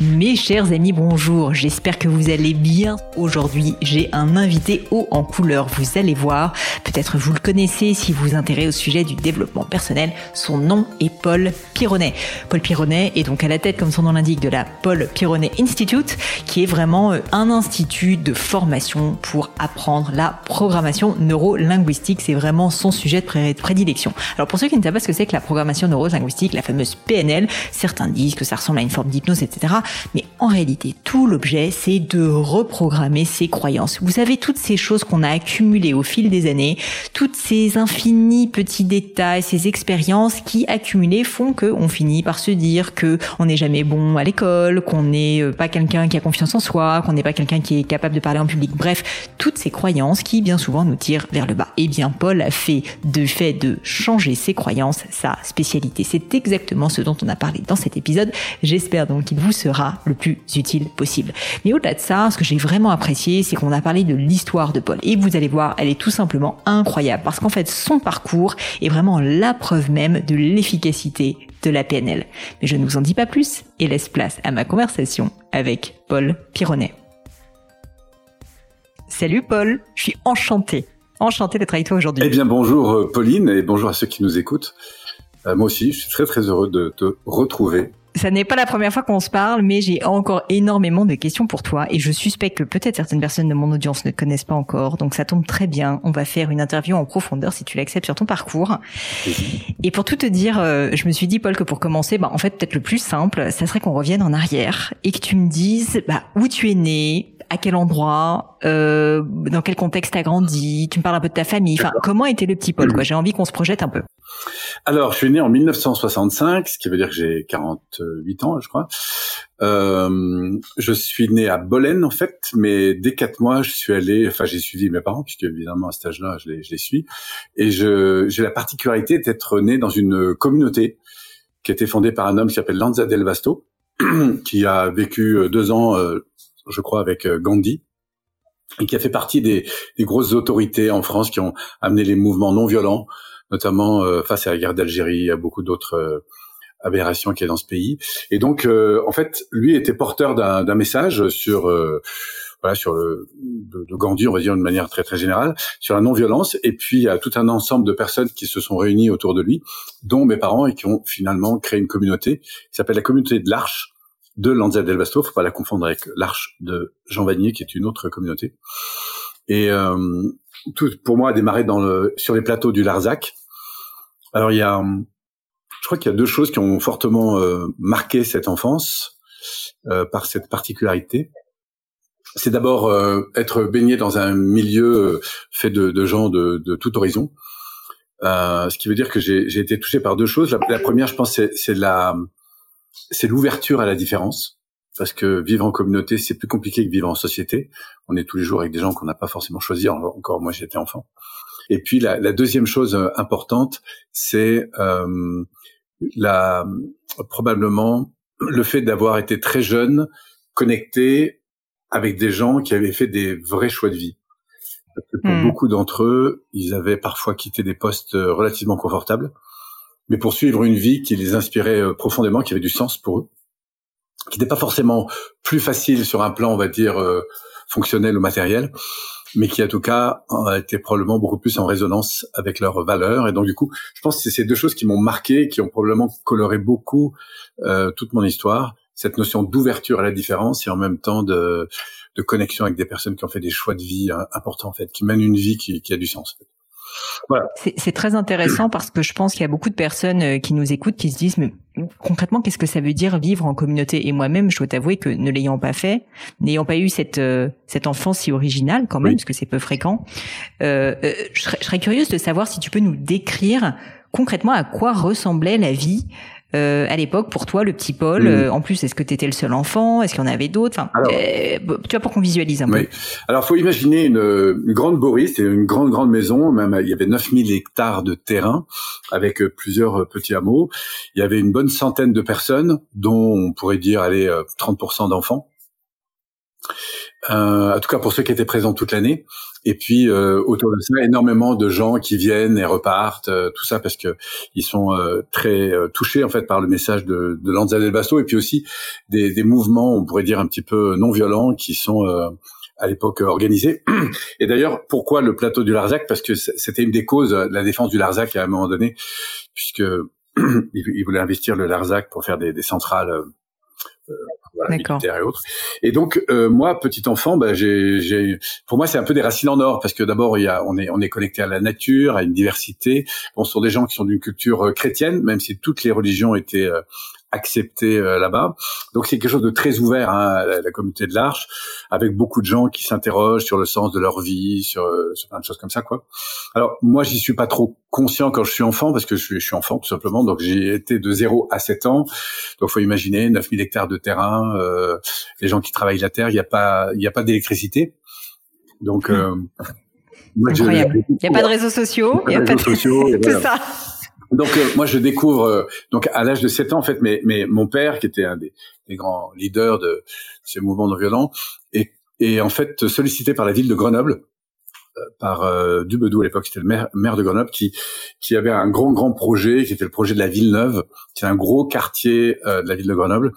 Mes chers amis, bonjour. J'espère que vous allez bien. Aujourd'hui, j'ai un invité haut en couleur. Vous allez voir. Peut-être vous le connaissez si vous vous intéressez au sujet du développement personnel. Son nom est Paul Pironnet. Paul Pironnet est donc à la tête, comme son nom l'indique, de la Paul Pironnet Institute, qui est vraiment euh, un institut de formation pour apprendre la programmation neuro-linguistique. C'est vraiment son sujet de prédilection. Alors pour ceux qui ne savent pas ce que c'est que la programmation neuro-linguistique, la fameuse PNL, certains disent que ça ressemble à une forme d'hypnose, etc. Mais en réalité, tout l'objet, c'est de reprogrammer ses croyances. Vous savez, toutes ces choses qu'on a accumulées au fil des années, toutes ces infinis petits détails, ces expériences qui accumulées font qu'on finit par se dire que on n'est jamais bon à l'école, qu'on n'est euh, pas quelqu'un qui a confiance en soi, qu'on n'est pas quelqu'un qui est capable de parler en public. Bref, toutes ces croyances qui bien souvent nous tirent vers le bas. Eh bien, Paul a fait de fait de changer ses croyances sa spécialité. C'est exactement ce dont on a parlé dans cet épisode. J'espère donc qu'il vous sera le plus utile possible. Mais au-delà de ça, ce que j'ai vraiment apprécié, c'est qu'on a parlé de l'histoire de Paul. Et vous allez voir, elle est tout simplement incroyable parce qu'en fait, son parcours est vraiment la preuve même de l'efficacité de la PNL. Mais je ne vous en dis pas plus et laisse place à ma conversation avec Paul Pironnet. Salut Paul, je suis enchanté, enchanté d'être avec toi aujourd'hui. Eh bien bonjour euh, Pauline et bonjour à ceux qui nous écoutent. Euh, moi aussi, je suis très très heureux de te retrouver ça n'est pas la première fois qu'on se parle, mais j'ai encore énormément de questions pour toi et je suspecte que peut-être certaines personnes de mon audience ne connaissent pas encore. Donc ça tombe très bien. On va faire une interview en profondeur si tu l'acceptes sur ton parcours. Et pour tout te dire, euh, je me suis dit Paul que pour commencer, bah en fait peut-être le plus simple, ça serait qu'on revienne en arrière et que tu me dises bah, où tu es né, à quel endroit, euh, dans quel contexte t'as grandi, tu me parles un peu de ta famille. Enfin, comment était le petit Paul quoi? J'ai envie qu'on se projette un peu. Alors, je suis né en 1965, ce qui veut dire que j'ai 48 ans, je crois. Euh, je suis né à Bolène, en fait, mais dès quatre mois, je suis allé, enfin, j'ai suivi mes parents, puisque évidemment, à cet âge-là, je les, je les suis. Et je, j'ai la particularité d'être né dans une communauté qui a été fondée par un homme qui s'appelle Lanza Del Vasto, qui a vécu deux ans, euh, je crois, avec euh, Gandhi et qui a fait partie des, des, grosses autorités en France qui ont amené les mouvements non violents notamment euh, face à la guerre d'Algérie, à beaucoup d'autres euh, aberrations qu'il y a dans ce pays. Et donc, euh, en fait, lui était porteur d'un message sur voilà sur le de, Gandhi, on va dire de manière très très générale, sur la non-violence. Et puis il y a tout un ensemble de personnes qui se sont réunies autour de lui, dont mes parents, et qui ont finalement créé une communauté qui s'appelle la communauté de l'Arche de Lanza del Vasto. Faut pas la confondre avec l'Arche de Jean Vanier, qui est une autre communauté. Et euh, tout pour moi a démarré dans le sur les plateaux du Larzac, alors il y a, je crois qu'il y a deux choses qui ont fortement euh, marqué cette enfance euh, par cette particularité. C'est d'abord euh, être baigné dans un milieu fait de, de gens de, de, tout horizon, ce qui veut dire que j'ai été touché par deux choses. La, première, je pense, c'est la, c'est l'ouverture à la différence parce que vivre en communauté, c'est plus compliqué que vivre en société. On est tous les jours avec des gens qu'on n'a pas forcément choisi. Encore moi, j'étais enfant. Et puis la, la deuxième chose euh, importante, c'est euh, la probablement le fait d'avoir été très jeune, connecté avec des gens qui avaient fait des vrais choix de vie. Parce que pour hmm. beaucoup d'entre eux, ils avaient parfois quitté des postes euh, relativement confortables, mais pour suivre une vie qui les inspirait euh, profondément, qui avait du sens pour eux, qui n'était pas forcément plus facile sur un plan, on va dire, fonctionnel ou matériel, mais qui en tout cas été probablement beaucoup plus en résonance avec leurs valeurs. Et donc du coup, je pense que c'est ces deux choses qui m'ont marqué, qui ont probablement coloré beaucoup euh, toute mon histoire, cette notion d'ouverture à la différence et en même temps de, de connexion avec des personnes qui ont fait des choix de vie euh, importants en fait, qui mènent une vie qui, qui a du sens. C'est très intéressant parce que je pense qu'il y a beaucoup de personnes euh, qui nous écoutent qui se disent mais concrètement qu'est-ce que ça veut dire vivre en communauté? Et moi-même, je dois t'avouer que ne l'ayant pas fait, n'ayant pas eu cette euh, cette enfance si originale quand même, parce que c'est peu fréquent, euh, euh je, serais, je serais curieuse de savoir si tu peux nous décrire concrètement à quoi ressemblait la vie euh, à l'époque pour toi le petit Paul euh, en plus est-ce que tu étais le seul enfant? Est-ce qu'il y en avait d'autres? Enfin euh, tu vois pour qu'on visualise un oui. peu. Alors faut imaginer une, une grande bourrie c'était une grande grande maison même il y avait 9000 hectares de terrain avec euh, plusieurs petits hameaux. Il y avait une bonne centaine de personnes dont on pourrait dire allez 30% d'enfants. Euh, en tout cas pour ceux qui étaient présents toute l'année. Et puis euh, autour de ça, énormément de gens qui viennent et repartent, euh, tout ça parce que ils sont très touchés en fait par le message de, de Lanza del Basto et puis aussi des, des, mouvements, on pourrait dire un petit peu non violents, qui sont à l'époque organisés. Et d'ailleurs, pourquoi le plateau du Larzac? Parce que c'était une des causes de la défense du Larzac à un moment donné, puisque il voulait investir le Larzac pour faire des, des centrales et autres. Et donc euh, moi, petit enfant, bah, j'ai, pour moi c'est un peu des racines en or parce que d'abord il y a, on est, on est connecté à la nature, à une diversité. Bon, ce sont des gens qui sont d'une culture euh, chrétienne, même si toutes les religions étaient euh, accepté euh, là-bas. Donc c'est quelque chose de très ouvert, hein, la, communauté de l'Arche, avec beaucoup de gens qui s'interrogent sur le sens de leur vie, sur, euh, sur plein de choses comme ça, quoi. Alors moi, j'y suis pas trop conscient quand je suis enfant, parce que je suis, je suis enfant tout simplement. Donc j'ai été de 0 à 7 ans. Donc faut imaginer 9000 hectares de terrain, euh, les gens qui travaillent la terre, il n'y a pas, il y a pas d'électricité. Donc euh, moi, il n'y a pas de réseaux sociaux, il n'y a pas de réseaux sociaux, tout ça. Donc euh, moi je découvre euh, donc à l'âge de 7 ans en fait mais mais mon père qui était un des, des grands leaders de ces mouvements non violents et et en fait sollicité par la ville de Grenoble euh, par euh, Dubedou à l'époque c'était le maire, maire de Grenoble qui qui avait un grand grand projet qui était le projet de la ville neuve c'est un gros quartier de la ville de Grenoble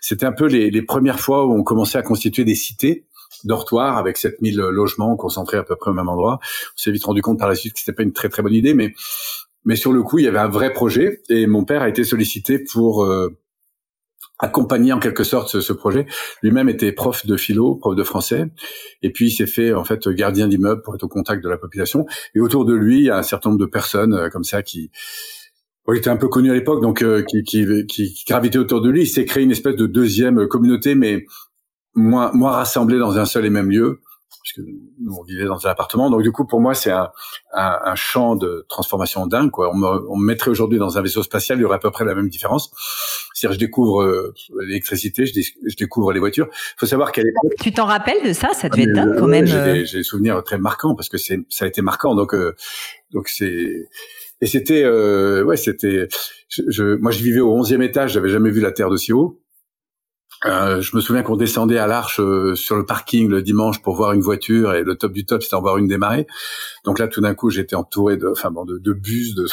c'était un peu les, les premières fois où on commençait à constituer des cités dortoirs avec 7000 logements concentrés à peu près au même endroit. On s'est vite rendu compte par la suite que c'était pas une très très bonne idée, mais mais sur le coup, il y avait un vrai projet et mon père a été sollicité pour euh, accompagner en quelque sorte ce, projet. Lui-même était prof de philo, prof de français, et puis il s'est fait en fait gardien d'immeuble pour être au contact de la population. Et autour de lui, il y a un certain nombre de personnes euh, comme ça qui bon, il était un peu connu à l'époque, donc euh, qui, qui, qui, qui gravitaient autour de lui. Il s'est créé une espèce de deuxième communauté, mais moins, moins rassemblée dans un seul et même lieu puisque nous on vivait dans un appartement. Donc du coup, pour moi, c'est un, un, un, champ de transformation dingue. Quoi. On, me, on me mettrait aujourd'hui dans un vaisseau spatial, il y aurait à peu près la même différence. C'est-à-dire, je découvre euh, l'électricité, je, je, découvre les voitures. Il faut savoir qu'elle est... Tu t'en rappelles de ça? Ça devait être dingue quand même. Euh. J'ai des, souvenirs très marquants parce que c'est ça a été marquant. Donc euh, donc c'est et c'était ouais c'était je, je, moi je vivais au 11e étage, j'avais jamais vu la terre de si haut. Euh, je me souviens qu'on descendait à l'Arche euh, sur le parking le dimanche pour voir une voiture et le top du top c'était en voir une démarrer. Donc là tout d'un coup j'étais entouré de, enfin bon, de, de bus, de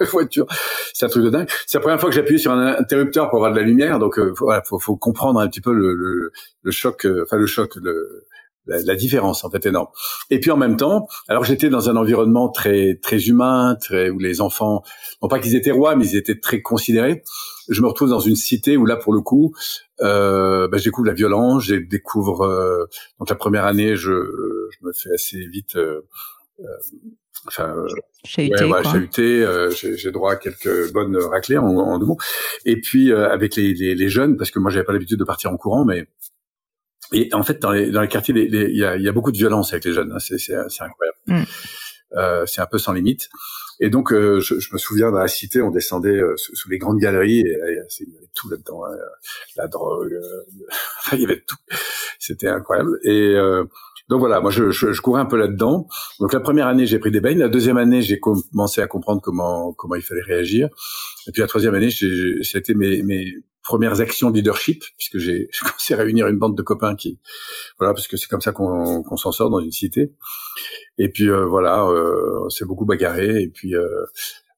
voitures. C'est un truc de dingue. C'est la première fois que j'appuyais sur un interrupteur pour avoir de la lumière. Donc euh, voilà, faut, faut, comprendre un petit peu le, le, le choc, euh, enfin le choc, le, la, la, différence en fait énorme. Et puis en même temps, alors j'étais dans un environnement très très humain, très où les enfants, non pas qu'ils étaient rois, mais ils étaient très considérés. Je me retrouve dans une cité où là pour le coup, euh, bah, je découvre la violence, je découvre euh, donc la première année, je, je me fais assez vite. Euh, euh enfin, chahuté, ouais, chahuté euh, j'ai droit à quelques bonnes raclées en, en deux mots. Et puis avec les, les, les, jeunes, parce que moi j'avais pas l'habitude de partir en courant, mais et en fait, dans les, dans les quartiers, il y a, y a, beaucoup de violence avec les jeunes. Hein. C'est incroyable. Mm. Euh, c'est un peu sans limite. Et donc, euh, je, je, me souviens dans la cité, on descendait euh, sous, les grandes galeries, et il y avait tout là-dedans, hein. la drogue, euh, enfin, il y avait tout. C'était incroyable. Et donc voilà, moi je, je, je courais un peu là-dedans. Donc la première année, j'ai pris des bains. La deuxième année, j'ai commencé à comprendre comment comment il fallait réagir. Et puis la troisième année, c'était mes, mes premières actions de leadership, puisque j'ai commencé à réunir une bande de copains qui, voilà, parce que c'est comme ça qu'on qu'on s'en sort dans une cité. Et puis euh, voilà, euh, c'est beaucoup bagarré. Et puis euh,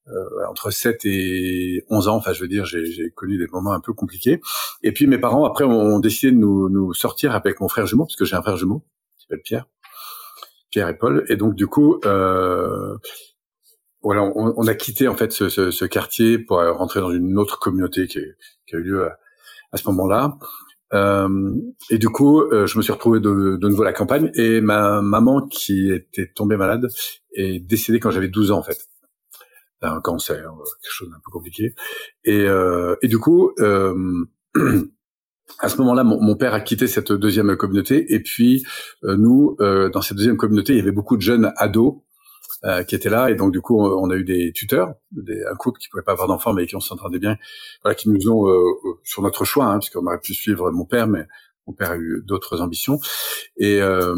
euh, entre 7 et 11 ans, enfin je veux dire, j'ai connu des moments un peu compliqués. Et puis mes parents après ont décidé de nous, nous sortir avec mon frère jumeau, parce que j'ai un frère jumeau qui s'appelle Pierre, Pierre et Paul. Et donc du coup, euh, voilà, on, on, a quitté en fait ce, ce, ce, quartier pour rentrer dans une autre communauté qui, qui a eu lieu à, à ce moment-là. Euh, et du coup, euh, je me suis retrouvé de, de, nouveau à la campagne et ma maman qui était tombée malade est décédée quand j'avais 12 ans en fait. Un cancer, quelque chose d'un peu compliqué. Et, euh, et du coup, euh, à ce moment-là, mon, mon, père a quitté cette deuxième communauté et puis euh, nous, dans cette deuxième communauté, il y avait beaucoup de jeunes ados euh, qui étaient là et donc du coup on a eu des tuteurs, des, un couple qui pouvait pas avoir d'enfants mais qui on s'entendait bien, voilà, qui nous ont euh, sur notre choix, hein, puisqu'on aurait pu suivre mon père, mais mon père a eu d'autres ambitions et euh,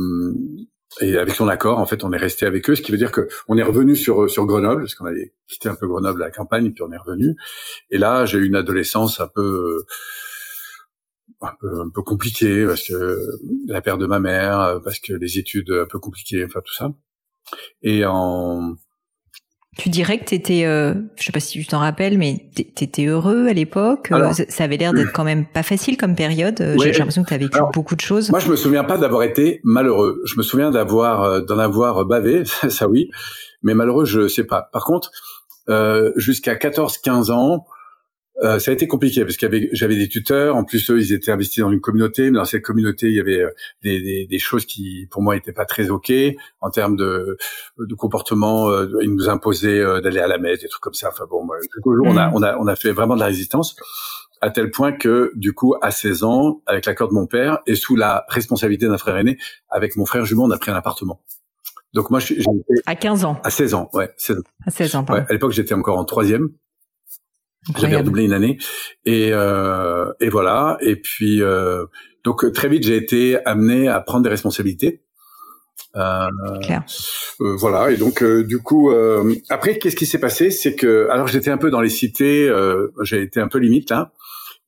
et avec son accord, en fait, on est resté avec eux, ce qui veut dire que on est revenu sur sur Grenoble, parce qu'on avait quitté un peu Grenoble, la campagne, puis on est revenu. Et là, j'ai eu une adolescence un peu un peu, un peu compliqué parce que la perte de ma mère, parce que les études un peu compliquées, enfin tout ça. Et en tu dirais que tu étais, euh, je sais pas si tu t'en rappelles, mais tu étais heureux à l'époque. Euh, ça avait l'air d'être quand même pas facile comme période. Euh, j'ai l'impression que tu as vécu beaucoup de choses. Moi, je me souviens pas d'avoir été malheureux. Je me souviens d'avoir euh, d'en avoir bavé, ça oui, mais malheureux, je sais pas. Par contre, jusqu'à 14-15 ans, euh, ça a été compliqué parce qu'il j'avais des tuteurs. En plus, eux, ils étaient investis dans une communauté, mais dans cette communauté, il y avait euh, des, des, des choses qui, pour moi, n'étaient pas très ok en termes de, de comportement. Euh, ils nous imposaient d'aller à la messe, des trucs comme ça. Enfin bon, moi, on a, mm. on a, on a fait vraiment de la résistance à tel point que, du coup, à 16 ans, avec l'accord de mon père et sous la responsabilité d'un frère aîné, avec mon frère jumeau, on a pris un appartement. Donc moi, j'ai à 15 ans. À 16 ans, ouais, 16 ans. À 16 ans. Ouais, à l'époque, j'étais encore en troisième. J'avais redoublé une année. Et euh, et voilà. Et puis euh, donc très vite j'ai été amené à prendre des responsabilités. Euh. Euh, voilà. Et donc euh, du coup euh, après qu'est-ce qui s'est passé? C'est que alors j'étais un peu dans les cités j'ai été un peu limite là.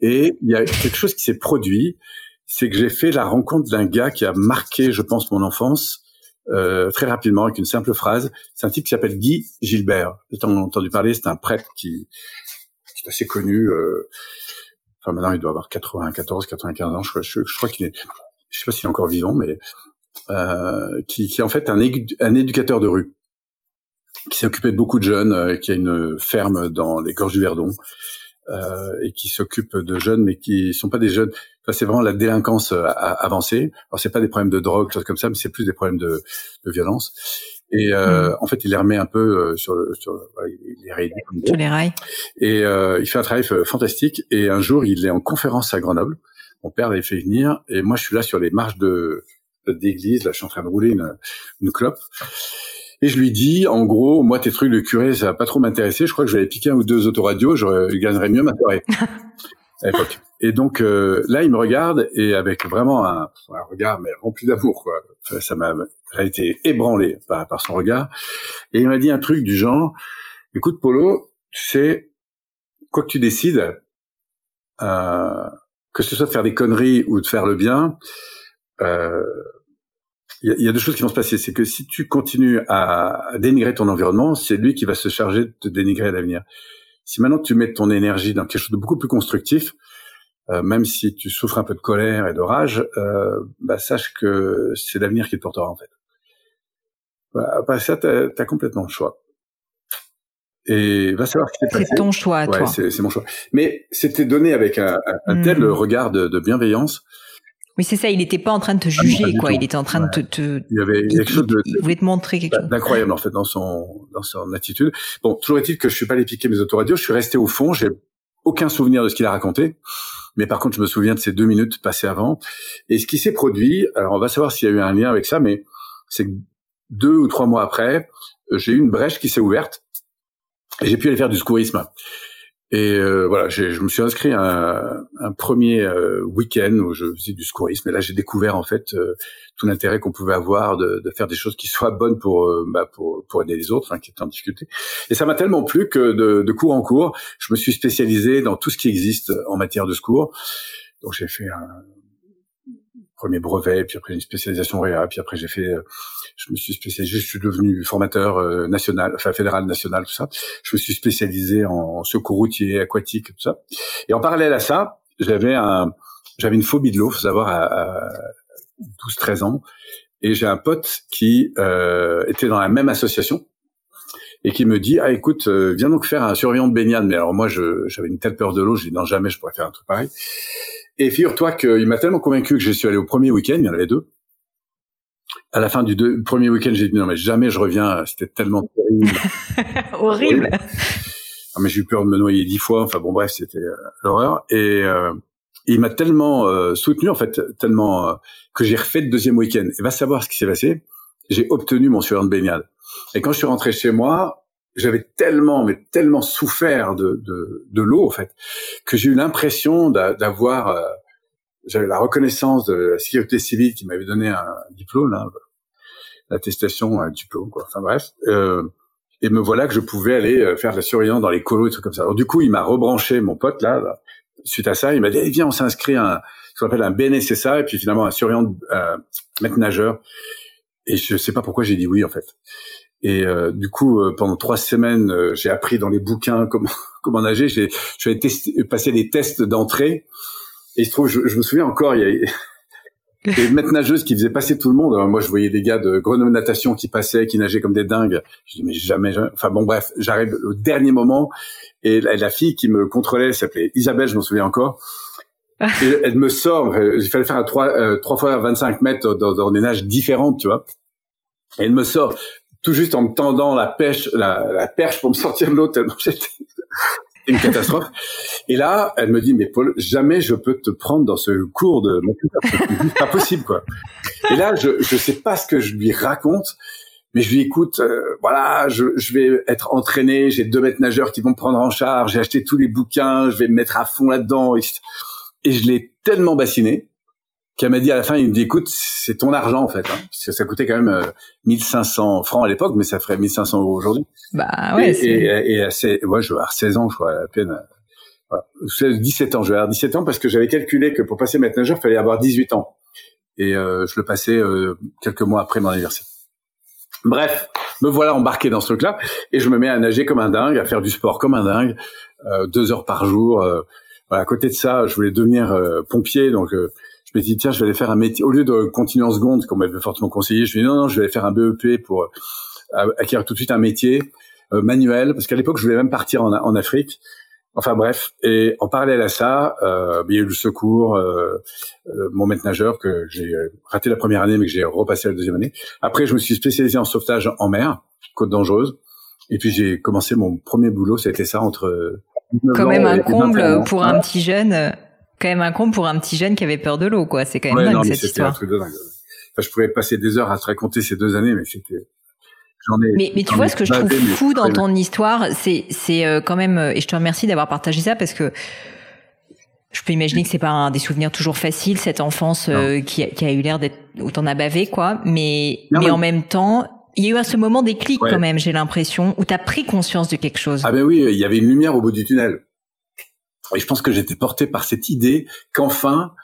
Et il y a quelque chose qui s'est produit. C'est que j'ai fait la rencontre d'un gars qui a marqué je pense mon enfance très rapidement avec une simple phrase. C'est un type qui s'appelle Guy Gilbert. J'ai entendu parler c'est un prêtre qui qui est assez connu. Euh, enfin maintenant il doit avoir 94, 95 ans. Je, je, je crois qu'il est, je sais pas s'il est encore vivant, mais euh, qui, qui est en fait un, éducateur de rue qui s'est occupé de beaucoup de jeunes, euh, qui a une ferme dans les gorges du Verdon. Euh, et qui s'occupe de jeunes, mais qui sont pas des jeunes. Enfin, c'est vraiment la délinquance avancée. Alors, c'est pas des problèmes de drogue, choses comme ça, mais c'est plus des problèmes de, de violence. Et euh, mm. en fait, il les remet un peu euh, sur, sur il les sur les rails. Et euh, il fait un travail fantastique. Et un jour, il est en conférence à Grenoble. Mon père l'avait fait venir, et moi, je suis là sur les marches de d'église. Là, je suis en train de rouler une, une clope. Et je lui dis, en gros, moi, tes trucs de curé, ça va pas trop m'intéresser. Je crois que je vais piquer un ou deux autoradios, je gagnerais mieux ma soirée. à. Et donc euh, là, il me regarde et avec vraiment un, un regard mais rempli d'amour, quoi. ça m'a été ébranlé par, par, son regard. Et il m'a dit un truc du genre "Écoute, Polo, tu sais, quoi que tu décides, euh, que ce soit de faire des conneries ou de faire le bien." Euh, il y, a deux choses qui vont se passer. C'est que si tu continues à, dénigrer ton environnement, c'est lui qui va se charger de te dénigrer à l'avenir. Si maintenant tu mets ton énergie dans quelque chose de beaucoup plus constructif, euh, même si tu souffres un peu de colère et de rage, euh, bah, sache que c'est l'avenir qui te portera en fait. Bah, bah ça, t'as as complètement le choix. Et va savoir ce qui s'est passé. C'est ton choix, ouais, toi. C'est mon choix. Mais c'était donné avec un, un, tel hmm. regard de, de bienveillance oui, c'est ça. Il n'était pas en train de te ah, juger, quoi. Il était en train de te, te, Il y avait quelque chose de. Il voulait te montrer quelque chose. D'incroyable, en fait, dans son, dans son attitude. Bon, toujours est-il que je suis pas allé piquer mes autoradios. Je suis resté au fond. J'ai aucun souvenir de ce qu'il a raconté. Mais par contre, je me souviens de ces deux minutes passées avant. Et ce qui s'est produit, alors on va savoir s'il y a eu un lien avec ça, mais c'est que deux ou trois mois après, j'ai eu une brèche qui s'est ouverte et j'ai pu aller faire du secourisme. Et euh, voilà, je me suis inscrit à un, un premier euh, week-end où je faisais du secourisme. Et là, j'ai découvert en fait euh, tout l'intérêt qu'on pouvait avoir de, de, faire des choses qui soient bonnes pour bah, pour, pour aider les autres, hein, qui étaient en difficulté. Et ça m'a tellement plu que de, de cours en cours, je me suis spécialisé dans tout ce qui existe en matière de secours. Donc j'ai fait un premier brevet, puis après une spécialisation réa, puis après j'ai fait, euh, je me suis spécialisé, je suis devenu formateur euh, national, enfin fédéral national, tout ça. Je me suis spécialisé en secours routier, aquatique, tout ça. Et en parallèle à ça, j'avais un, j'avais une phobie de l'eau, faut savoir, à, 12-13 ans. Et j'ai un pote qui euh, était dans la même association et qui me dit ah écoute viens donc faire un surveillant de baignade mais alors moi j'avais une telle peur de l'eau je dis non jamais je pourrais faire un truc pareil et figure-toi qu'il m'a tellement convaincu que je suis allé au premier week-end, il y en avait deux. À la fin du premier week-end, j'ai dit non mais jamais je reviens, c'était tellement terrible. Horrible. Ah, mais j'ai eu peur de me noyer dix fois. Enfin bon bref, c'était euh, l'horreur. Et euh, il m'a tellement euh, soutenu en fait, tellement que j'ai refait le deuxième week-end. Et va savoir ce qui s'est passé. J'ai obtenu mon surveillant de baignade. Et quand je suis rentré chez moi, j'avais tellement, mais tellement souffert de, de, de l'eau, en fait, que j'ai eu l'impression d'avoir, euh, j'avais la reconnaissance de la sécurité civile qui m'avait donné un diplôme, là, l'attestation, un diplôme, quoi. Enfin bref. Euh, et me voilà que je pouvais aller euh, faire de la surveillance dans les colos et trucs comme ça. Alors du coup, il m'a rebranché mon pote là, suite à ça, il m'a dit eh, viens, on s'inscrit à un, ce qu'on appelle un BNSSA et puis finalement un surveillant euh, maître nageur. Et je sais pas pourquoi j'ai dit oui en fait. Et euh, du coup, euh, pendant trois semaines, euh, j'ai appris dans les bouquins comment comment nager. J'ai je vais passer des tests d'entrée. Et il se trouve, je, je, me souviens encore, il y a des maîtres nageuses qui faisaient passer tout le monde. moi, je voyais des gars de Grenoble Natation qui passaient, qui nageaient comme des dingues. Je dis mais jamais, jamais. Enfin bon, bref, j'arrive au dernier moment et la, la fille qui me contrôlait s'appelait Isabelle, je m'en souviens encore. Et elle me sort, il fallait faire à trois, euh, trois fois 25 mètres dans, dans, des nages différentes, tu vois. Et elle me sort tout juste en me tendant la pêche, la, la perche pour me sortir de l'eau tellement j'étais une catastrophe. Et là, elle me dit, mais Paul, jamais je peux te prendre dans ce cours de mon c'est pas possible, quoi. Et là, je, je sais pas ce que je lui raconte, mais je lui écoute, euh, voilà, je, je, vais être entraîné, j'ai deux maîtres nageurs qui vont me prendre en charge, j'ai acheté tous les bouquins, je vais me mettre à fond là-dedans. Et, et je l'ai tellement bassiné qu'elle m'a dit à la fin, il me dit, écoute, c'est ton argent en fait, hein, parce que ça coûtait quand même euh, 1500 francs à l'époque, mais ça ferait 1500 euros aujourd'hui. Bah ouais. Et, et, et, assez, ouais, je vais avoir 16 ans, je crois, à peine. Voilà. 17 ans, je vais avoir 17 ans parce que j'avais calculé que pour passer maître nageur, il fallait avoir 18 ans. Et euh, je le passais euh, quelques mois après mon anniversaire. Bref, me voilà embarqué dans ce truc-là et je me mets à nager comme un dingue, à faire du sport comme un dingue, euh, deux heures par jour. Euh, voilà, à côté de ça, je voulais devenir euh, pompier, donc euh, je me dis tiens, je vais aller faire un métier au lieu de continuer en seconde, comme m'avait fortement conseillé. Je me dis non, non, je vais aller faire un BEP pour euh, acquérir tout de suite un métier manuel, parce qu'à l'époque, je voulais même partir en, en Afrique. Enfin bref, et en parallèle à ça, euh, il y a eu le secours, euh, euh, mon maître nageur que j'ai raté la première année, mais que j'ai repassé la deuxième année. Après, je me suis spécialisé en sauvetage en mer, côte dangereuse, et puis j'ai commencé mon premier boulot, c'était ça entre quand même un comble pour un petit jeune, quand même un comble pour un petit jeune qui avait peur de l'eau, quoi. C'est quand même dingue cette histoire. Un truc de dingue. Enfin, je pourrais passer des heures à te raconter ces deux années, mais c'était mais, mais tu vois, ce que je trouve fou dans ton histoire, c'est, c'est euh, quand même, euh, et je te remercie d'avoir partagé ça parce que je peux imaginer que c'est pas un des souvenirs toujours faciles, cette enfance euh, qui, a, qui, a, eu l'air d'être autant a bavé, quoi. Mais, mais, en même temps, il y a eu à ce moment des clics quand même, j'ai l'impression, où tu as pris conscience de quelque chose. Ah ben oui, il y avait une lumière au bout du tunnel. Et je pense que j'étais porté par cette idée qu'enfin,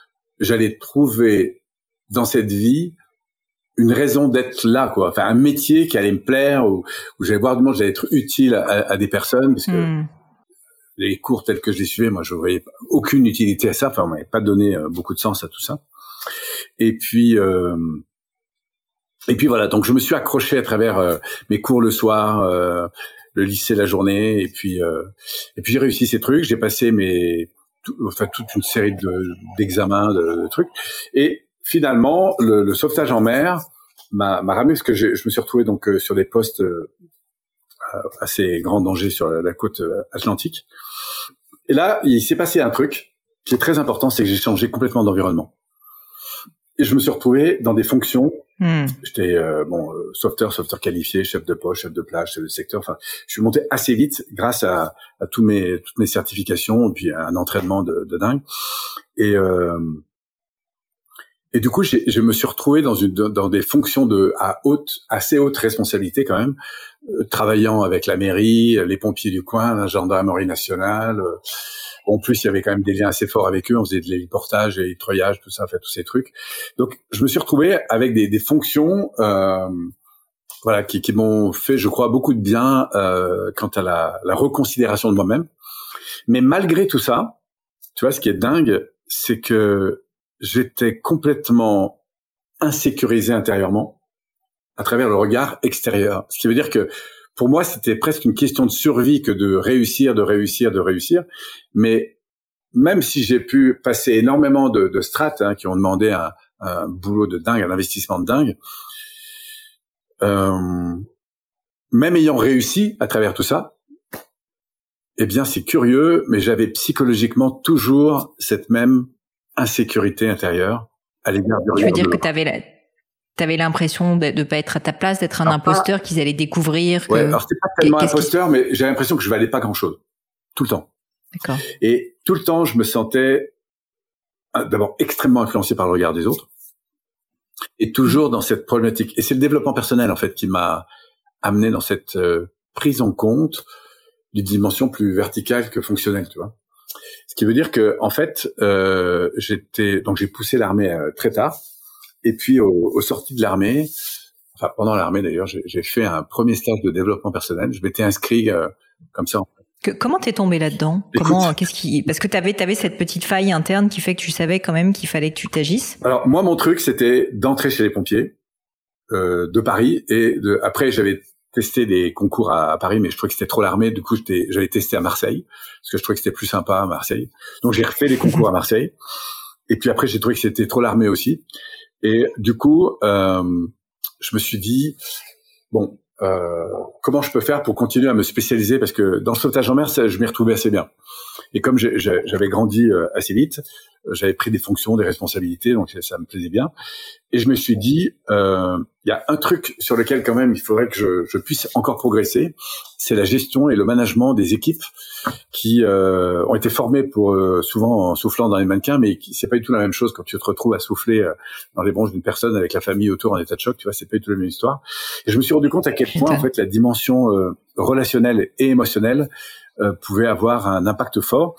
j'allais trouver dans cette vie une raison d'être là, quoi. Enfin, un métier qui allait me plaire, où, où j'allais voir du monde, j'allais être utile à, à, des personnes, parce que hmm. les cours tels que je les suivais, moi, je voyais aucune utilité à ça. Enfin, on m'avait pas donné euh, beaucoup de sens à tout ça. Et puis, euh, et puis voilà. Donc, je me suis accroché à travers euh, mes cours le soir, euh, le lycée la journée, et puis, et puis j'ai réussi ces trucs. J'ai passé mes, enfin, toute une série d'examens, de, de trucs, et finalement, le, le, sauvetage en mer m'a ramené parce que je me suis retrouvé donc euh, sur des postes euh, assez grand danger sur la, côte euh, atlantique. Et là, il s'est passé un truc qui est très important, c'est que j'ai changé complètement d'environnement. Et je me suis retrouvé dans des fonctions. Hmm. J'étais euh, bon sauveteur, sauveteur qualifié, chef de poste, chef de plage, chef de secteur. Enfin, je suis monté assez vite grâce à, à tous mes toutes mes certifications et puis à un entraînement de, de dingue. Et euh, et du coup, je me suis retrouvé dans, une, dans des fonctions de à haute, assez haute responsabilité quand même, euh, travaillant avec la mairie, les pompiers du coin, la gendarmerie nationale. En plus, il y avait quand même des liens assez forts avec eux. On faisait de l'héliportage, l'hélitroyage, tout ça, fait tous ces trucs. Donc, je me suis retrouvé avec des, des fonctions, euh, voilà, qui, qui m'ont fait, je crois, beaucoup de bien euh, quant à la, la reconsidération de moi-même. Mais malgré tout ça, tu vois, ce qui est dingue, c'est que j'étais complètement insécurisé intérieurement à travers le regard extérieur. Ce qui veut dire que pour moi, c'était presque une question de survie que de réussir, de réussir, de réussir. Mais même si j'ai pu passer énormément de, de strates hein, qui ont demandé un, un, boulot de dingue, un investissement de dingue, euh, même ayant réussi à travers tout ça, eh bien c'est curieux, mais j'avais psychologiquement toujours cette même insécurité intérieure à l'égard du Tu veux dire que tu avais la... T'avais l'impression de ne pas être à ta place, d'être un imposteur, qu'ils allaient découvrir. Que... Ouais, alors c'était pas tellement imposteur, mais j'ai l'impression que je valais pas grand-chose, tout le temps. D'accord. Et tout le temps, je me sentais euh, d'abord extrêmement influencé par le regard des autres, et toujours dans cette problématique. Et c'est le développement personnel en fait qui m'a amené dans cette euh, prise en compte d'une dimension plus verticale que fonctionnelle, tu vois. Ce qui veut dire que en fait, euh, j'étais donc j'ai poussé l'armée euh, très tard. Et puis au, au sorti de l'armée, enfin pendant l'armée d'ailleurs, j'ai fait un premier stage de développement personnel. Je m'étais inscrit euh, comme ça. Que, comment t'es tombé là-dedans? Comment Qu'est-ce qui Parce que t'avais avais cette petite faille interne qui fait que tu savais quand même qu'il fallait que tu t'agisses? Alors moi, mon truc, c'était d'entrer chez les pompiers euh, de Paris et de, après j'avais testé des concours à, Paris, mais je trouvais que c'était trop l'armée. Du coup, j'avais testé à Marseille parce que je trouvais que c'était plus sympa à Marseille. Donc j'ai refait les concours à Marseille. Et puis après, j'ai trouvé que c'était trop l'armée aussi. Et du coup, euh, je me suis dit bon, euh, comment je peux faire pour continuer à me spécialiser? Parce que dans le sauvetage en mer, je m'y retrouvais assez bien. Et comme j'avais grandi euh, assez vite, j'avais pris des fonctions, des responsabilités, donc ça, me plaisait bien. Et je me suis dit, euh, il y a un truc sur lequel quand même il faudrait que je, je puisse encore progresser, c'est la gestion et le management des équipes qui euh, ont été formées pour euh, souvent en soufflant dans les mannequins, mais c'est pas du tout la même chose quand tu te retrouves à souffler euh, dans les branches d'une personne avec la famille autour en état de choc, tu vois, c'est pas du tout la même histoire. Et je me suis rendu compte à quel point en fait la dimension relationnelle et émotionnelle pouvait avoir un impact fort.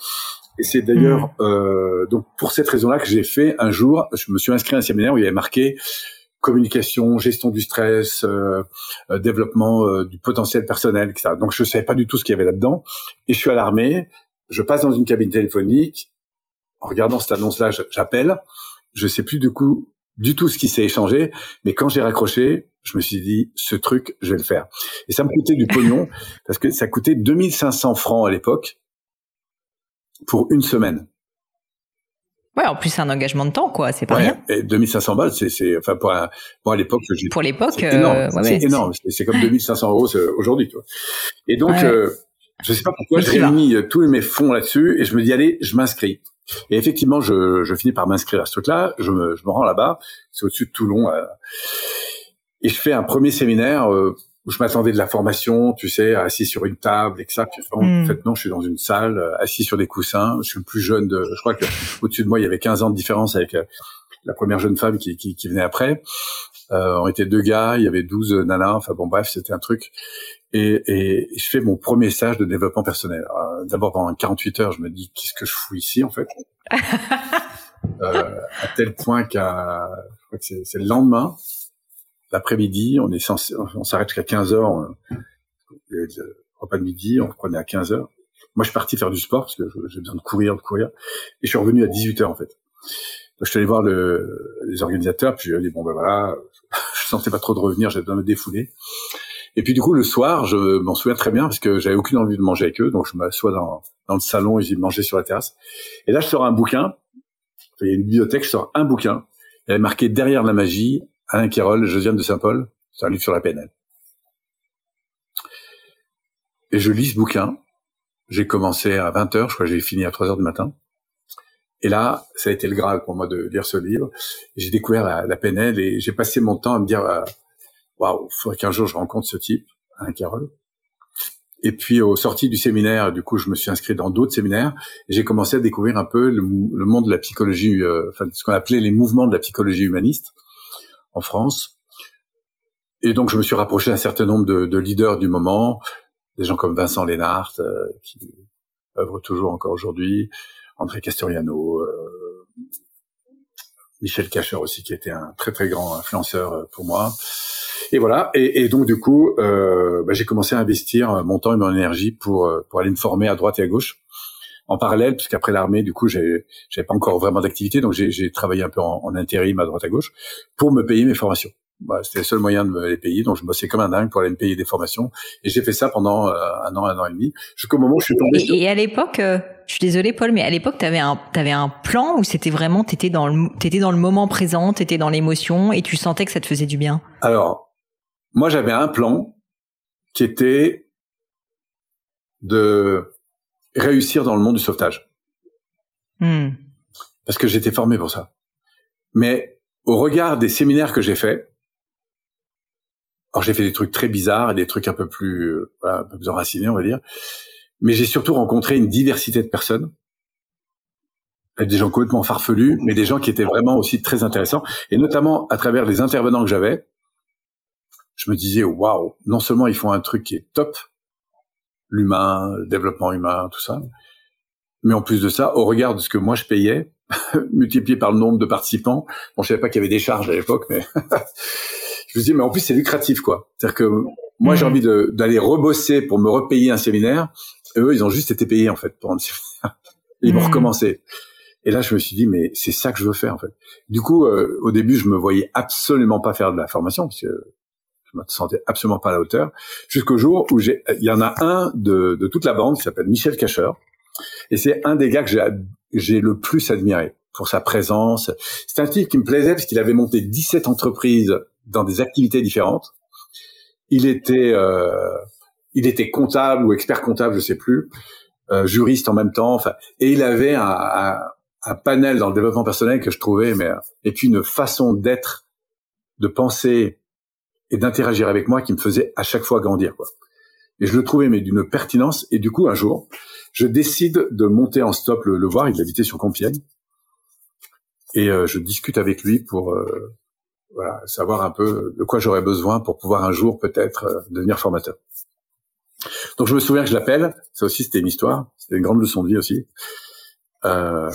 Et c'est d'ailleurs hmm. euh, donc pour cette raison-là que j'ai fait un jour, je me suis inscrit à un séminaire où il y avait marqué communication, gestion du stress, euh, euh développement euh, du potentiel personnel, etc. Donc je ne savais pas du tout ce qu'il y avait là-dedans. Et je suis à l'armée, je passe dans une cabine téléphonique, en regardant cette annonce-là, j'appelle, je sais plus du coup du tout ce qui s'est échangé, mais quand j'ai raccroché, je me suis dit ce truc, je vais le faire. Et ça me coûtait du pognon parce que ça coûtait 2500 francs à l'époque pour une semaine. Ouais, en plus c'est un engagement de temps, quoi. C'est pas rien. Et 2500 balles, c'est, c'est, enfin pour, un, à l'époque, pour l'époque, c'est énorme. Euh, c'est énorme. C'est, comme 2500 euros aujourd'hui, tu vois. Et donc, euh, je sais pas pourquoi, j'ai mis euh, tous mes fonds là-dessus et je me dis allez, je m'inscris. Et effectivement, je, je finis par m'inscrire à ce truc-là. Je me, je me rends là-bas. C'est au-dessus de Toulon. Euh, et je fais un premier séminaire. Euh, où je m'attendais de la formation, tu sais, assis sur une table et que ça. Puis, en hmm. fait, non, je suis dans une salle, euh, assis sur des coussins. Je suis le plus jeune de, je crois que au-dessus de moi, il y avait 15 ans de différence avec euh, la première jeune femme qui, qui, qui venait après. Euh, on était deux gars, il y avait 12 nanas. Enfin bon, bref, c'était un truc. Et, et, je fais mon premier stage de développement personnel. Euh, d'abord, pendant 48 heures, je me dis, qu'est-ce que je fous ici, en fait? Euh, À tel point qu'à, je crois que c'est le lendemain, l'après-midi, on est censé, on s'arrête jusqu'à 15 heures. Le repas de midi, on prenait à 15 heures. Moi, je suis parti faire du sport parce que j'ai besoin de courir, de courir. Et je suis revenu à 18 heures, en fait. Donc, je suis allé voir le, les organisateurs, puis j'ai dit, bon, ben voilà, je sentais pas trop de revenir, j'avais besoin de me défouler. Et puis, du coup, le soir, je m'en souviens très bien parce que j'avais aucune envie de manger avec eux. Donc, je m'assois dans, dans le salon et j'ai mangé sur la terrasse. Et là, je sors un bouquin. Il y a une bibliothèque, je sors un bouquin. Il avait marqué derrière la magie, Alain Kérol, Josiane de Saint-Paul, c'est un livre sur la PNL. Et je lis ce bouquin. J'ai commencé à 20 heures, je crois que j'ai fini à 3 heures du matin. Et là, ça a été le Graal pour moi de lire ce livre. J'ai découvert la, PNL et j'ai passé mon temps à me dire, euh, waouh, il faudrait qu'un jour je rencontre ce type, Alain Carole. Et puis, au sorti du séminaire, du coup, je me suis inscrit dans d'autres séminaires j'ai commencé à découvrir un peu le, monde de la psychologie, euh, enfin, ce qu'on appelait les mouvements de la psychologie humaniste en France. Et donc, je me suis rapproché d'un certain nombre de, de, leaders du moment, des gens comme Vincent Lénart, euh, qui œuvre toujours encore aujourd'hui, André Castoriano, euh, Michel Cacher aussi, qui était un très très grand influenceur euh, pour moi. Et voilà. Et, donc du coup, euh, bah, j'ai commencé à investir mon temps et mon énergie pour pour aller me former à droite et à gauche en parallèle, puisqu'après l'armée, du coup, j'avais pas encore vraiment d'activité, donc j'ai travaillé un peu en, en, intérim à droite à gauche pour me payer mes formations. Bah, C'était le seul moyen de me les payer, donc je bossais comme un dingue pour aller me payer des formations. Et j'ai fait ça pendant euh, un an, un an et demi, jusqu'au moment où je suis tombé. Et, et à l'époque, euh, je suis désolée Paul, mais à l'époque, tu avais un, avais un plan où c'était vraiment, t'étais dans le, étais dans le moment présent, t'étais dans l'émotion, et tu sentais que ça te faisait du bien? Alors, moi, j'avais un plan qui était de réussir dans le monde du sauvetage. Hmm. Parce que j'étais formé pour ça. Mais au regard des séminaires que j'ai faits, alors j'ai fait des trucs très bizarres et des trucs un peu plus, euh, un peu plus enracinés, on va dire. Mais j'ai surtout rencontré une diversité de personnes. Des gens complètement farfelus, mais des gens qui étaient vraiment aussi très intéressants. Et notamment à travers les intervenants que j'avais, je me disais, waouh, non seulement ils font un truc qui est top, l'humain, le développement humain, tout ça. Mais en plus de ça, au regard de ce que moi je payais, multiplié par le nombre de participants, bon, je savais pas qu'il y avait des charges à l'époque, mais je me dis, mais en plus c'est lucratif, quoi. C'est-à-dire que moi j'ai mmh. envie d'aller rebosser pour me repayer un séminaire, et eux ils ont juste été payés en fait pour un séminaire. Ils vont mmh. recommencer. Et là, je me suis dit, mais c'est ça que je veux faire, en fait. Du coup, euh, au début, je me voyais absolument pas faire de la formation, parce que je me sentais absolument pas à la hauteur, jusqu'au jour où j'ai, il y en a un de, de toute la bande qui s'appelle Michel Cacheur, et c'est un des gars que j'ai, j'ai le plus admiré pour sa présence. C'est un type qui me plaisait parce qu'il avait monté 17 entreprises dans des activités différentes. Il était, euh, il était comptable ou expert comptable, je sais plus, euh, juriste en même temps. Enfin, et il avait un, un, un panel dans le développement personnel que je trouvais, mais et puis une façon d'être, de penser et d'interagir avec moi qui me faisait à chaque fois grandir. Quoi. Et je le trouvais mais d'une pertinence. Et du coup, un jour, je décide de monter en stop le, voir. Il habitait sur Compiègne. Et euh, je discute avec lui pour euh, voilà, savoir un peu de quoi j'aurais besoin pour pouvoir un jour peut-être euh, devenir formateur. Donc je me souviens que je l'appelle. Ça aussi, c'était une histoire. C'était une grande leçon de vie aussi. Euh,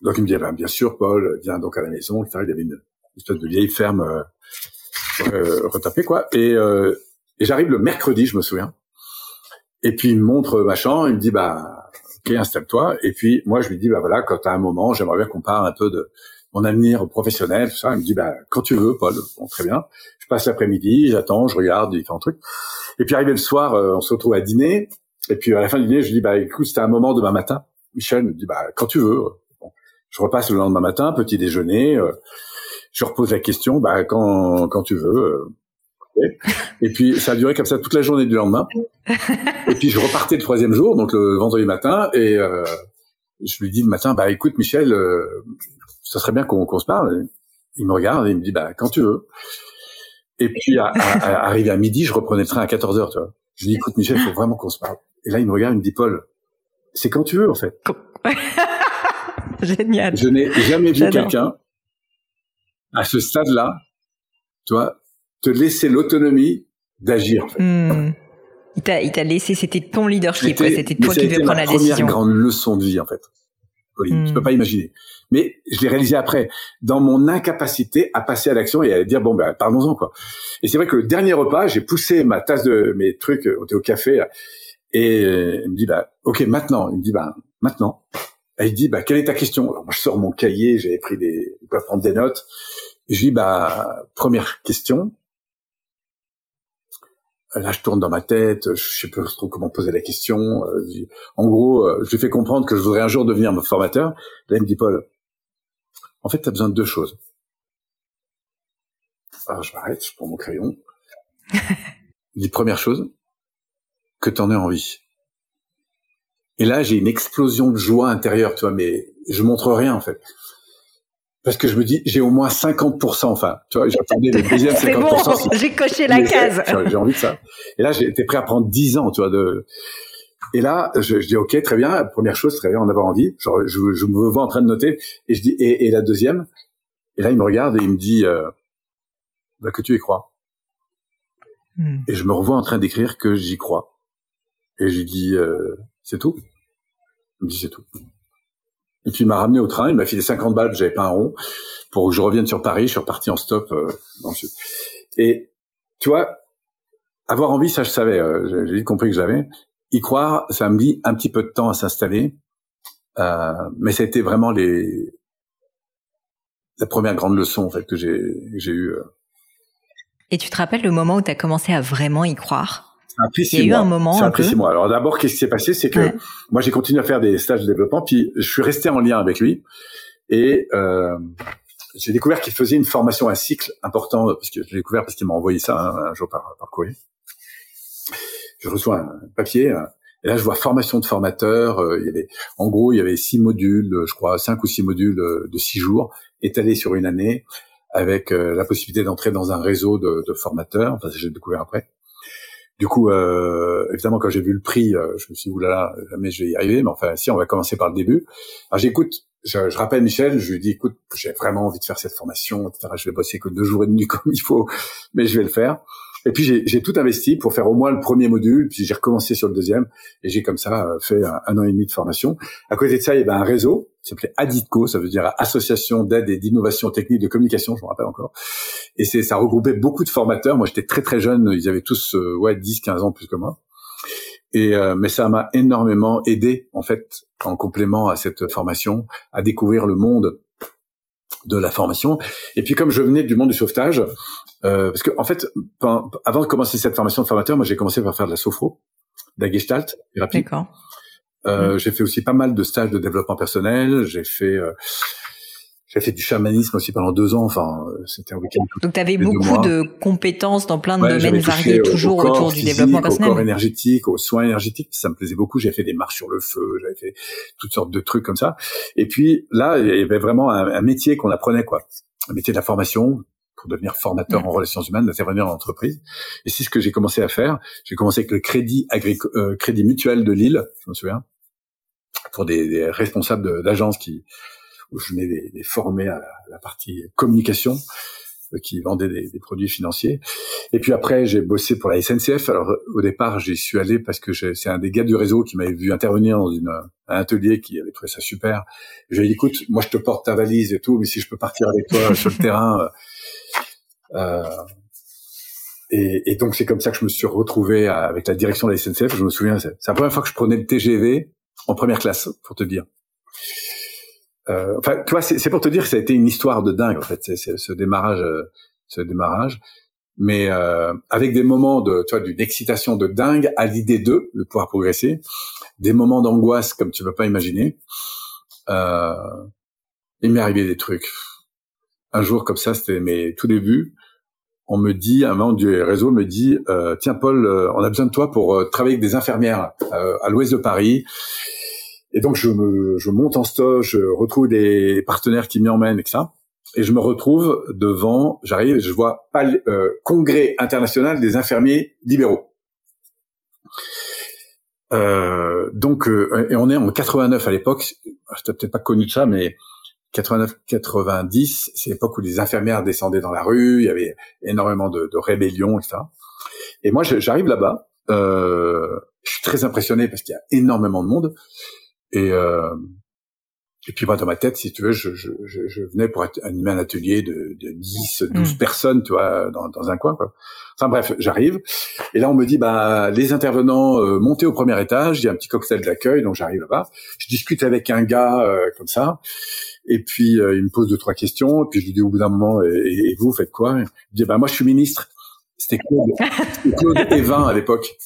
donc il me dit, ben, bien sûr, Paul, viens donc à la maison. Il y avait une espèce de vieille ferme euh, euh, retapée, quoi. Et, euh, et j'arrive le mercredi, je me souviens. Et puis il me montre machin, il me dit, bah, ok, installe-toi. Et puis moi, je lui dis, bah voilà, quand t'as un moment, j'aimerais bien qu'on parle un peu de mon avenir professionnel, tout ça. Il me dit, bah quand tu veux, Paul. Bon, très bien. Je passe l'après-midi, j'attends, je regarde différents trucs. Et puis arrivé le soir, euh, on se retrouve à dîner. Et puis à la fin du dîner, je dis, bah écoute, c'était un moment demain matin. Michel me dit bah quand tu veux. je repasse le lendemain matin, petit déjeuner. Euh, je repose la question bah quand quand tu veux. Euh, et puis ça a duré comme ça toute la journée du lendemain. Et puis je repartais le troisième jour, donc le vendredi matin, et euh, je lui dis le matin bah écoute Michel, ça serait bien qu'on se parle. Il me regarde et il me dit bah quand tu veux. Et puis à, arrivé à midi, je reprenais le train à 14 heures. Tu vois. Je lui dis écoute Michel, il faut vraiment qu'on se parle. Et là il me regarde, il me dit Paul, c'est quand tu veux, en fait. Génial. Je n'ai jamais vu quelqu'un à ce stade-là, tu vois, te laisser l'autonomie d'agir. En fait. Hmm. Il t'a, laissé, c'était ton leadership, c'était toi qui devais prendre la décision. Première grande leçon de vie, en fait. Pauline, tu peux hmm. pas imaginer. Mais je l'ai réalisé après, dans mon incapacité à passer à l'action et à dire bon ben parlons-en quoi. Et c'est vrai que le dernier repas, j'ai poussé ma tasse de mes trucs, on était au café, et euh, il me dit, bah, ok, maintenant. Il me dit, bah, maintenant. Et il dit, bah, quelle est ta question? Alors moi, je sors mon cahier, j'avais pris des, je prendre des notes. Et je dis, bah, première question. Là, je tourne dans ma tête, je sais pas trop comment poser la question. Euh, en gros, euh, je lui fais comprendre que je voudrais un jour devenir formateur. Là, il me dit, Paul, en fait, tu as besoin de deux choses. Alors, je m'arrête, je prends mon crayon. il dit, première chose, que tu en aies envie. Et là, j'ai une explosion de joie intérieure, tu vois, mais je montre rien en fait. Parce que je me dis, j'ai au moins 50%, enfin, tu vois, j'attendais le deuxième 50%. C'est bon, j'ai coché la case. J'ai envie de ça. Et là, j'étais prêt à prendre 10 ans, tu vois, de... Et là, je, dis, OK, très bien, première chose, très bien, en avoir envie. Genre, je, je, me vois en train de noter. Et je dis, et, et la deuxième? Et là, il me regarde et il me dit, euh, bah, que tu y crois. Hmm. Et je me revois en train d'écrire que j'y crois. Et j'ai dit, euh, c'est tout Il me dit, c'est tout. Et puis il m'a ramené au train, il m'a filé 50 balles, j'avais pas un rond, pour que je revienne sur Paris. Je suis reparti en stop euh, dans. Et tu vois, avoir envie, ça je savais, euh, j'ai vite compris que j'avais. Y croire, ça me dit un petit peu de temps à s'installer, euh, mais ça a été vraiment les la première grande leçon en fait que j'ai j'ai eu. Euh. Et tu te rappelles le moment où tu as commencé à vraiment y croire? Il y a eu un moment. un six mois. Alors d'abord, qu'est-ce qui s'est passé, c'est que moi j'ai continué à faire des stages de développement, puis je suis resté en lien avec lui et euh, j'ai découvert qu'il faisait une formation, un cycle important, parce que j'ai découvert parce qu'il m'a envoyé ça un, jour par, par, courrier. Je reçois un papier. Et là, je vois formation de formateur. Euh, il y avait, en gros, il y avait six modules, je crois, cinq ou six modules de six jours, étalés sur une année, avec euh, la possibilité d'entrer dans un réseau de, de formateurs. Enfin, j'ai découvert après. Du coup, euh, évidemment, quand j'ai vu le prix, euh, je me suis dit, oulala, jamais je vais y arriver. Mais enfin, si, on va commencer par le début. Alors j'écoute, je, je, rappelle Michel, je lui dis, écoute, j'ai vraiment envie de faire cette formation, etc. Je vais bosser que deux jours et demi comme il faut, mais je vais le faire. Et puis j'ai tout investi pour faire au moins le premier module, puis j'ai recommencé sur le deuxième, et j'ai comme ça euh, fait un, an et demi de formation. À côté de ça, il y avait un réseau qui s'appelait ADITCO, ça veut dire Association d'aide et d'innovation technique de communication, je me rappelle encore. Et c'est ça regroupait beaucoup de formateurs. Moi, j'étais très très jeune, ils avaient tous euh, ouais 10, 15 ans plus que moi. Et euh, mais ça m'a énormément aidé en fait en complément à cette formation à découvrir le monde de la formation. Et puis comme je venais du monde du sauvetage, euh, parce que en fait, avant de commencer cette formation de formateur, moi j'ai commencé par faire de la sophro, de la gestalt thérapie. D'accord. Euh, mmh. J'ai fait aussi pas mal de stages de développement personnel. J'ai fait euh, j'ai fait du chamanisme aussi pendant deux ans. Enfin, euh, c'était un week-end. Donc, tu avais beaucoup de compétences dans plein de domaines variés, toujours autour du développement personnel. Au corps énergétique, aux soins énergétiques, ça me plaisait beaucoup. J'ai fait des marches sur le feu, j'avais fait toutes sortes de trucs comme ça. Et puis là, il y avait vraiment un, métier qu'on apprenait, quoi. Un métier de la formation pour devenir formateur en relations humaines, d'intervenir en entreprise. Et c'est ce que j'ai commencé à faire. J'ai commencé avec le crédit agricole, euh, crédit mutuel de Lille, je me souviens, pour des, des responsables d'agences qui où je venais les, former à la, partie communication euh, qui vendait des, des, produits financiers. Et puis après, j'ai bossé pour la SNCF. Alors au départ, j'y suis allé parce que c'est un des gars du réseau qui m'avait vu intervenir dans une, un atelier qui avait trouvé ça super. J'ai dit, écoute, moi je te porte ta valise et tout, mais si je peux partir avec toi sur le terrain. Euh, euh, et, et, donc c'est comme ça que je me suis retrouvé avec la direction de la SNCF. Je me souviens, c'est la première fois que je prenais le TGV en première classe, pour te dire. Euh, enfin, tu vois, c'est pour te dire que ça a été une histoire de dingue en fait, c'est ce démarrage, euh, ce démarrage, mais euh, avec des moments de, tu vois, d'une excitation de dingue à l'idée de de pouvoir progresser, des moments d'angoisse comme tu peux pas imaginer. Euh, il m'est arrivé des trucs. Un jour comme ça, c'était mes tout débuts. On me dit, un membre du réseau me dit, euh, tiens Paul, on a besoin de toi pour travailler avec des infirmières à l'ouest de Paris. Et donc je me, je monte en stock, je retrouve des partenaires qui m'y emmènent et ça. Et je me retrouve devant, j'arrive, je vois euh, congrès international des infirmiers libéraux. Euh, donc, euh, et on est en 89 à l'époque. Je t'ai peut-être pas connu de ça, mais 89-90, c'est l'époque où les infirmières descendaient dans la rue, il y avait énormément de, de rébellions, etc. Et moi, j'arrive là-bas. Euh, je suis très impressionné parce qu'il y a énormément de monde. Et, euh, et puis moi, dans ma tête, si tu veux, je, je, je venais pour animer un atelier de, de 10, 12 mm. personnes, tu vois, dans, dans un coin. Quoi. Enfin bref, j'arrive. Et là, on me dit, bah, les intervenants, euh, montez au premier étage, il y a un petit cocktail d'accueil, donc j'arrive là-bas. Je discute avec un gars euh, comme ça. Et puis, euh, il me pose deux, trois questions. Et puis, je lui dis au bout d'un moment, et, vous, faites quoi? Il me dit, bah, moi, je suis ministre. C'était Claude, Claude Evin à l'époque.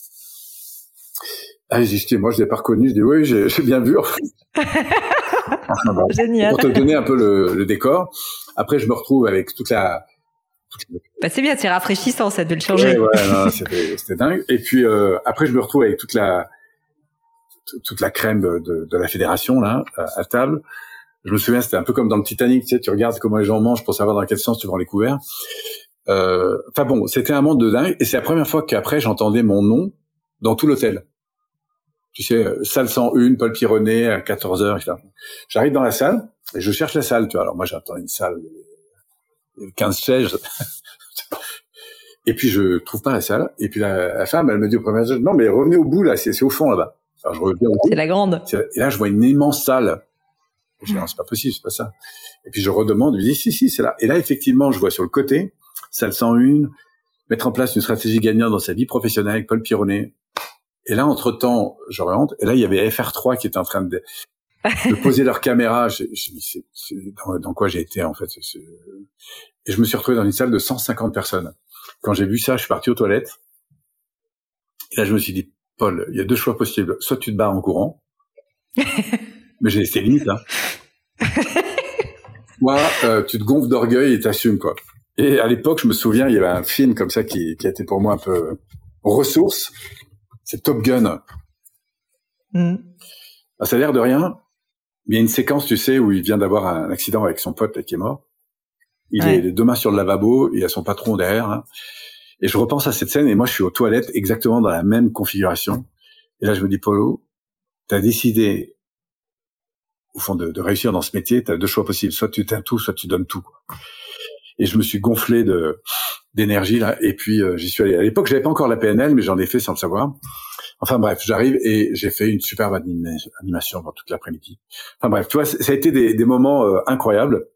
Ah, moi je l'ai pas reconnu. Je dis oui, j'ai bien vu. Génial. Pour te donner un peu le, le, décor. Après, je me retrouve avec toute la. Bah, c'est bien, c'est rafraîchissant, ça de le changer. Ouais, ouais c'était dingue. Et puis euh, après, je me retrouve avec toute la toute la crème de, de la fédération là à, table. Je me souviens, c'était un peu comme dans le Titanic, tu sais, tu regardes comment les gens mangent pour savoir dans quel sens tu prends les couverts. Euh, enfin bon, c'était un monde de dingue. Et c'est la première fois qu'après j'entendais mon nom dans tout l'hôtel tu sais, salle 101, Paul Pironnet, à 14 heures, etc. J'arrive dans la salle, et je cherche la salle, tu vois. Alors moi, j'attends une salle, 15 chaises. et puis, je trouve pas la salle. Et puis, la, femme, elle me dit au premier non, mais revenez au bout, là, c'est au fond, là-bas. Alors, je reviens au bout. C'est la grande. Et là, je vois une immense salle. Je dis, non, c'est pas possible, c'est pas ça. Et puis, je redemande, je me dis, si, si, c'est là. Et là, effectivement, je vois sur le côté, salle 101, mettre en place une stratégie gagnante dans sa vie professionnelle avec Paul Pironnet, et là, entre-temps, je rentre, et là, il y avait FR3 qui était en train de, de poser leur caméra. Je, je, c'est, dans, dans, quoi j'ai été, en fait. Et je me suis retrouvé dans une salle de 150 personnes. Quand j'ai vu ça, je suis parti aux toilettes. Et là, je me suis dit, Paul, il y a deux choix possibles. Soit tu te barres en courant, mais j'ai laissé limite, hein. Soit euh, tu te gonfles d'orgueil et t'assumes, quoi. Et à l'époque, je me souviens, il y avait un film comme ça qui, qui a été pour moi un peu ressource c'est Top Gun. Mm. Ah, ça a l'air de rien. Il y a une séquence, tu sais, où il vient d'avoir un accident avec son pote qui est mort. Il est les deux mains sur le lavabo, il y a son patron derrière. Hein. Et je repense à cette scène et moi je suis aux toilettes exactement dans la même configuration. Et là je me dis, Polo, tu as décidé au fond de, réussir dans ce métier, tu as deux choix possibles. Soit tu tiens tout, soit tu donnes tout. Et je me suis gonflé de d'énergie là. Et puis euh, j'y suis allé. À l'époque, j'avais pas encore la PNL, mais j'en ai fait sans le savoir. Enfin bref, j'arrive et j'ai fait une superbe animation pendant toute l'après-midi. Enfin bref, tu vois, ça a été des, des moments euh, incroyables.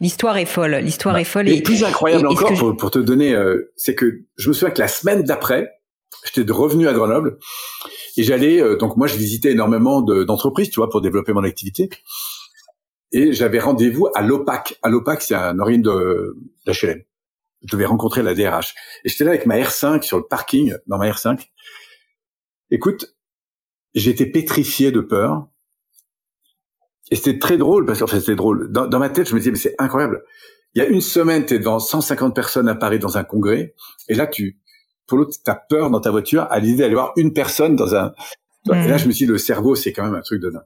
L'histoire est folle. L'histoire est folle. Et, plus incroyable encore, pour, pour, te donner, euh, c'est que je me souviens que la semaine d'après, j'étais revenu à Grenoble et j'allais. Euh, donc moi, je visitais énormément d'entreprises, tu vois, pour développer mon activité. Et j'avais rendez-vous à l'OPAC. À l'OPAC, c'est un origine de d'HLM. Je devais rencontrer la DRH. Et j'étais là avec ma R5 sur le parking, dans ma R5. Écoute, j'étais pétrifié de peur. Et c'était très drôle, parce que c'était drôle. Dans, ma tête, je me disais, mais c'est incroyable. Il y a une semaine, tu es devant 150 personnes à Paris dans un congrès, et là, tu, pour l'autre, as peur dans ta voiture à l'idée d'aller voir une personne dans un... Et là, je me suis dit, le cerveau, c'est quand même un truc de dingue.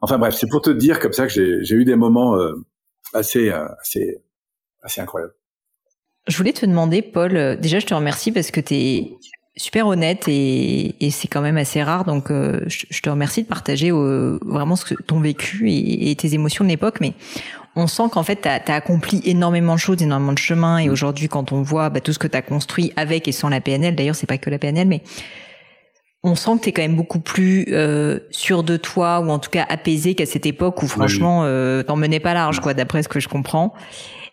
Enfin bref, c'est pour te dire comme ça que j'ai eu des moments euh, assez, euh, assez, assez incroyables. Je voulais te demander, Paul, euh, déjà, je te remercie parce que tu es super honnête et, et c'est quand même assez rare. Donc, euh, je, te remercie de partager vraiment ce que, ton vécu et, tes émotions de l'époque. Mais on sent qu'en fait, tu as, accompli énormément de choses, énormément de chemin. Et aujourd'hui, quand on voit bah, tout ce que tu as construit avec et sans la PNL, d'ailleurs, c'est pas que la PNL, mais on sent que tu es quand même beaucoup plus euh, sûr de toi ou en tout cas apaisé qu'à cette époque où franchement, euh, t'en menais pas large, quoi, d'après ce que je comprends.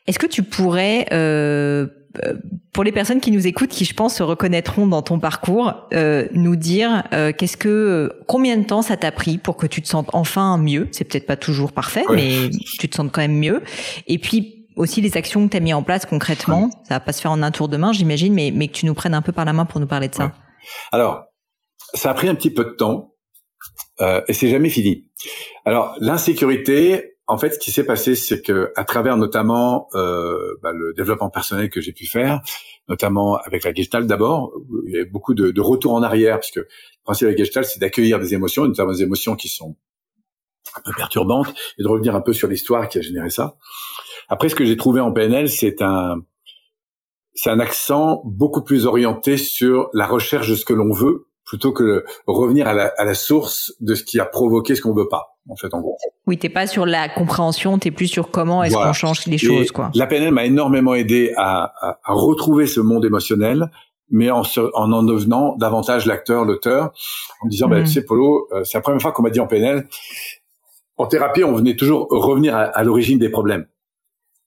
Est-ce que tu pourrais euh, euh, pour les personnes qui nous écoutent, qui je pense se reconnaîtront dans ton parcours, euh, nous dire euh, qu'est-ce que combien de temps ça t'a pris pour que tu te sentes enfin mieux? C'est peut-être pas toujours parfait, mais tu te sens quand même mieux. Et puis aussi les actions que tu as mis en place concrètement, ça va pas se faire en un tour de main, j'imagine, mais mais que tu nous prennes un peu par la main pour nous parler de ça. Alors, ça a pris un petit peu de temps euh, et c'est jamais fini. Alors l'insécurité, en fait, ce qui s'est passé, c'est que à travers notamment euh, bah, le développement personnel que j'ai pu faire, notamment avec la Gestalt d'abord, il y a beaucoup de, de retours en arrière, parce que le principe de la Gestalt, c'est d'accueillir des émotions, notamment des émotions qui sont un peu perturbantes, et de revenir un peu sur l'histoire qui a généré ça. Après, ce que j'ai trouvé en PNL, c'est un c'est un accent beaucoup plus orienté sur la recherche de ce que l'on veut plutôt que revenir à la, à la, source de ce qui a provoqué ce qu'on veut pas. En fait, en gros. Oui, t'es pas sur la compréhension, t'es plus sur comment est-ce qu'on change les choses, quoi. La PNL m'a énormément aidé à, à, à, retrouver ce monde émotionnel, mais en, en en devenant davantage l'acteur, l'auteur, en me disant, bah, mm. tu sais, Polo, euh, c'est la première fois qu'on m'a dit en PNL, en thérapie, on venait toujours revenir à, à l'origine des problèmes.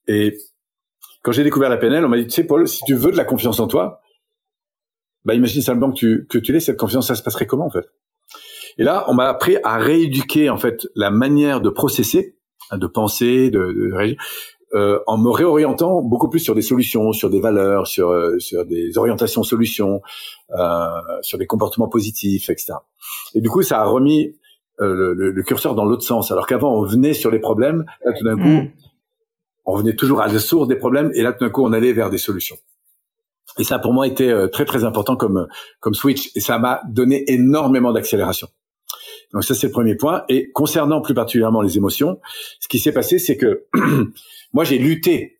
Et quand j'ai découvert la PNL, on m'a dit, tu sais, Paul, si tu veux de la confiance en toi, bah imagine simplement que tu que tu l'aies cette confiance, ça se passerait comment en fait? Et là, on m'a appris à rééduquer en fait la manière de processer, hein, de penser, de, de euh, en me réorientant beaucoup plus sur des solutions, sur des valeurs, sur euh, sur des orientations solutions, euh, sur des comportements positifs, etc. Et du coup, ça a remis euh, le, le, curseur dans l'autre sens. Alors qu'avant, on venait sur les problèmes, là tout d'un coup, mm. on venait toujours à la source des problèmes, et là tout d'un coup, on allait vers des solutions. Et ça, pour moi, été euh, très très important comme comme switch. Et ça m'a donné énormément d'accélération. Donc ça, c'est le premier point. Et concernant plus particulièrement les émotions, ce qui s'est passé, c'est que moi, j'ai lutté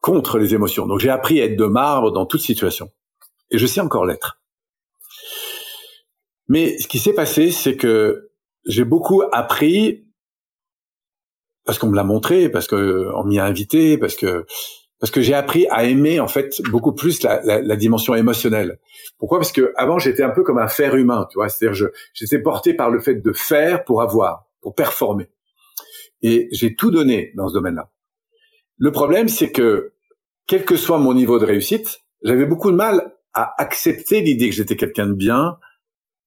contre les émotions. Donc j'ai appris à être de marbre dans toute situation. Et je sais encore l'être. Mais ce qui s'est passé, c'est que j'ai beaucoup appris parce qu'on me l'a montré, parce qu'on m'y a invité, parce que parce que j'ai appris à aimer en fait beaucoup plus la, la, la dimension émotionnelle. Pourquoi? Parce que avant j'étais un peu comme un fer humain, tu vois, c'est-à-dire je j'étais porté par le fait de faire pour avoir, pour performer. Et j'ai tout donné dans ce domaine-là. Le problème, c'est que quel que soit mon niveau de réussite, j'avais beaucoup de mal à accepter l'idée que j'étais quelqu'un de bien.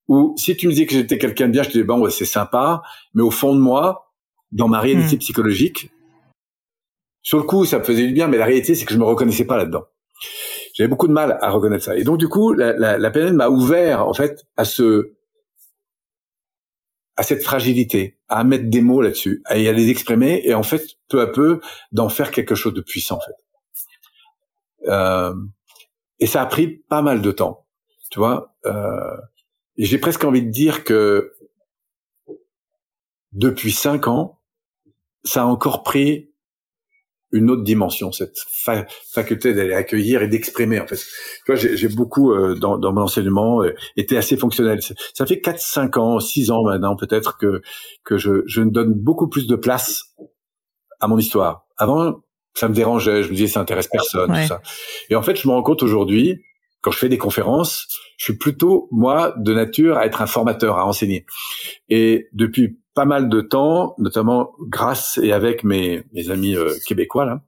Ou si tu me disais que j'étais quelqu'un de bien, je te disais bon, ouais, c'est sympa, mais au fond de moi, dans ma réalité hmm. psychologique, sur le coup, ça me faisait du bien, mais la réalité, c'est que je me reconnaissais pas là-dedans. J'avais beaucoup de mal à reconnaître ça. Et donc, du coup, la, la, la PNL m'a ouvert, en fait, à ce, à cette fragilité, à mettre des mots là-dessus, à, à les exprimer, et en fait, peu à peu, d'en faire quelque chose de puissant, en fait. Euh, et ça a pris pas mal de temps, tu vois. Euh, j'ai presque envie de dire que depuis cinq ans, ça a encore pris une autre dimension, cette faculté d'aller accueillir et d'exprimer. En fait, tu vois, j'ai beaucoup euh, dans, dans, mon enseignement euh, été assez fonctionnel. Ça fait 4, 5 ans, 6 ans maintenant peut-être que que je, je donne beaucoup plus de place à mon histoire. Avant, ça me dérangeait. Je me disais, ça intéresse personne, tout ça. Et en fait, je me rends compte aujourd'hui, quand je fais des conférences, je suis plutôt moi de nature à être un formateur, à enseigner. Et depuis pas mal de temps, notamment grâce et avec mes, mes amis euh, québécois là,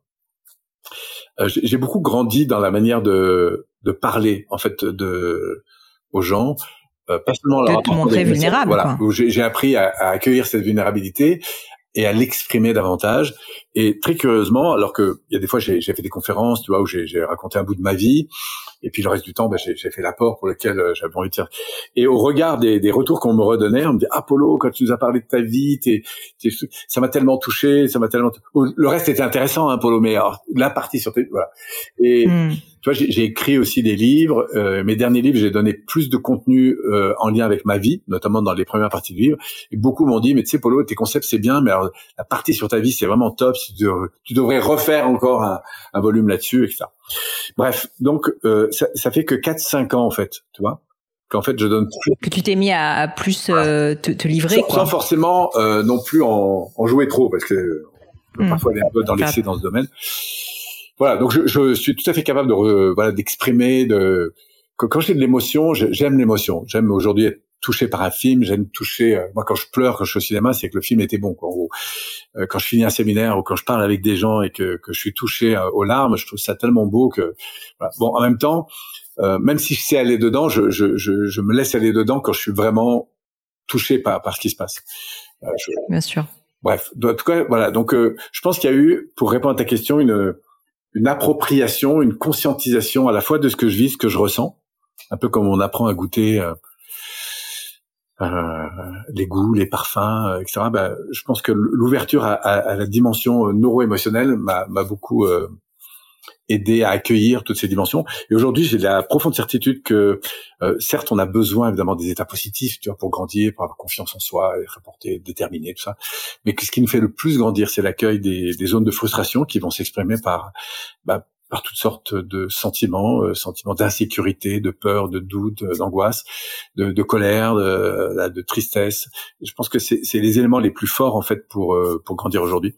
euh, j'ai beaucoup grandi dans la manière de, de parler en fait de aux gens. Euh, pas seulement leur te montrer vulnérable. Voilà, j'ai appris à, à, accueillir cette vulnérabilité et à l'exprimer davantage. Et très curieusement, alors que il y a des fois j'ai fait des conférences, tu vois, où j'ai raconté un bout de ma vie, et puis le reste du temps, ben, j'ai fait l'apport pour lequel euh, j'avais envie de dire. Et au regard des, des retours qu'on me redonnait, on me dit Apollo, quand tu nous as parlé de ta vie, t'es, ça m'a tellement touché, ça m'a tellement. Le reste était intéressant, hein, Polo, mais alors, la partie sur tes, voilà. Et hmm. tu vois, j'ai écrit aussi des livres. Euh, mes derniers livres, j'ai donné plus de contenu euh, en lien avec ma vie, notamment dans les premières parties du livre. Et beaucoup m'ont dit, mais tu sais, Polo, tes concepts c'est bien, mais alors, la partie sur ta vie, c'est vraiment top. Tu, devrais refaire encore un, un volume là-dessus, etc. Bref, donc euh, ça, ça, fait que 4-5 ans en fait, tu vois qu'en fait je donne plus. Que tu t'es mis à, plus euh, te, te, livrer sans, quoi. sans forcément euh, non plus en, en, jouer trop parce que hmm. parfois aller un peu dans l'excès dans ce domaine. Voilà, donc je, je, suis tout à fait capable de voilà d'exprimer de quand j'ai de l'émotion, j'aime l'émotion. J'aime aujourd'hui être touché par un film, j'aime toucher. Euh, moi, quand je pleure, quand je suis au cinéma, c'est que le film était bon. Quoi, euh, quand je finis un séminaire ou quand je parle avec des gens et que, que je suis touché euh, aux larmes, je trouve ça tellement beau que. Voilà. Bon, en même temps, même si je sais aller dedans, je, je, je, je, me laisse aller dedans quand je suis vraiment touché par, par ce qui se passe. Bien sûr. Bref, en tout cas, voilà. Donc, je pense qu'il y a eu, pour répondre à ta question, une une appropriation, une conscientisation à la fois de ce que je vis, ce que je ressens, un peu comme on apprend à goûter euh, les goûts, les parfums, euh, etc. Bah, je pense que l'ouverture à, à, la dimension euh, neuro-émotionnelle m'a beaucoup euh, aidé à accueillir toutes ces dimensions. Et aujourd'hui, j'ai la profonde certitude que, euh, certes, on a besoin évidemment des états positifs, tu vois, pour grandir, pour avoir confiance en soi, être porté, déterminé, tout ça. Mais ce qui nous fait le plus grandir, c'est l'accueil des, des, zones de frustration qui vont s'exprimer par bah, par toutes sortes de sentiments, euh, sentiments d'insécurité, de peur, de doute, euh, d'angoisse, de, de, colère, de, de, tristesse. Je pense que c'est les éléments les plus forts en fait pour euh, pour grandir aujourd'hui.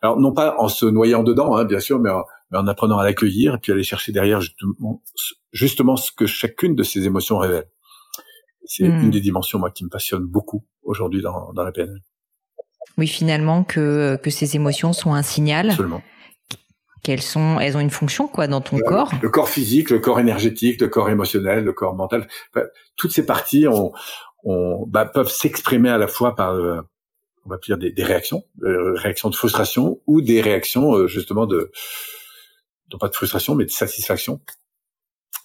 Alors non pas en se noyant dedans, hein, bien sûr, mais en, mais en apprenant à l'accueillir et puis aller chercher derrière justement, justement ce que chacune de ces émotions révèle. C'est hmm. une des dimensions moi qui me passionne beaucoup aujourd'hui dans, dans la PNL. Oui, finalement que que ces émotions sont un signal. Absolument qu'elles sont, elles ont une fonction quoi dans ton corps? Le corps physique, le corps énergétique, le corps émotionnel, le corps mental. toutes ces parties ont, ont, bah, peuvent s'exprimer à la fois par, euh, on va dire des, des réactions, euh, réactions de frustration ou des réactions euh, justement de, non pas de frustration mais de satisfaction.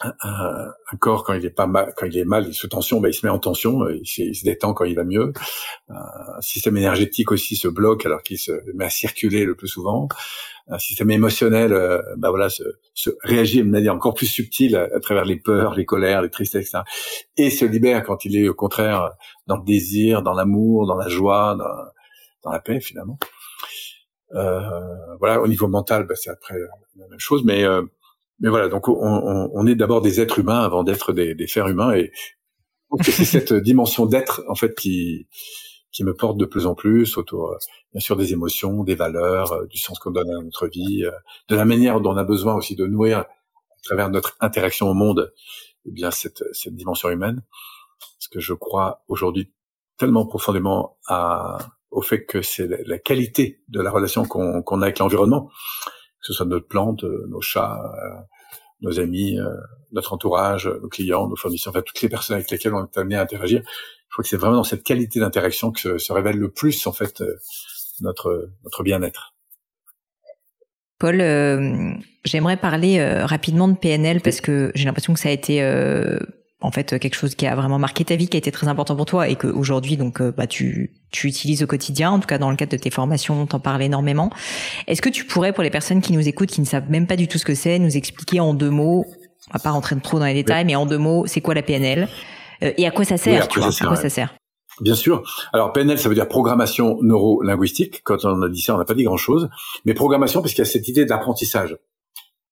Un, corps quand il est pas mal, quand il est mal, il est sous tension, bah, il se met en tension, il, il, se détend quand il va mieux. Un système énergétique aussi se bloque alors qu'il se met à circuler le plus souvent un système émotionnel, euh, bah voilà, se, se, réagit de manière encore plus subtile à, travers les peurs, les colères, les tristesses, etc. Et se libère quand il est au contraire dans le désir, dans l'amour, dans la joie, dans, la paix finalement. Euh, voilà, au niveau mental, bah, c'est après la même chose, mais euh, mais voilà, donc on, on, on est d'abord des êtres humains avant d'être des, des fers humains, et c'est cette dimension d'être en fait qui qui me porte de plus en plus autour, euh, bien sûr, des émotions, des valeurs, euh, du sens qu'on donne à notre vie, euh, de la manière dont on a besoin aussi de nourrir à travers notre interaction au monde, eh bien cette, cette dimension humaine. Parce que je crois aujourd'hui tellement profondément à, au fait que c'est la, qualité de la relation qu'on a avec l'environnement, ce soit notre plante, nos chats, nos amis, notre entourage, nos clients, nos fournisseurs, enfin toutes les personnes avec lesquelles on est amené à interagir je crois que c'est vraiment dans cette qualité d'interaction que se, révèle le plus en fait euh, notre notre bien-être. Paul, euh, j'aimerais parler euh, rapidement de PNL parce que j'ai l'impression que ça a été en fait quelque chose qui a vraiment marqué ta vie, qui a été très important pour toi et que aujourd'hui donc bah tu tu utilises au quotidien, en tout cas dans le cadre de tes formations, t'en parles énormément. Est-ce que tu pourrais pour les personnes qui nous écoutent, qui ne savent même pas du tout ce que c'est, nous expliquer en deux mots, on va pas rentrer trop dans les détails, mais en deux mots, c'est quoi la PNL euh, et à quoi ça sert, tu vois, à quoi ça sert? Bien sûr. Alors PNL, ça veut dire programmation neuro-linguistique. Quand on a dit ça, on n'a pas dit grand-chose. Mais programmation, parce qu'il y a cette idée d'apprentissage.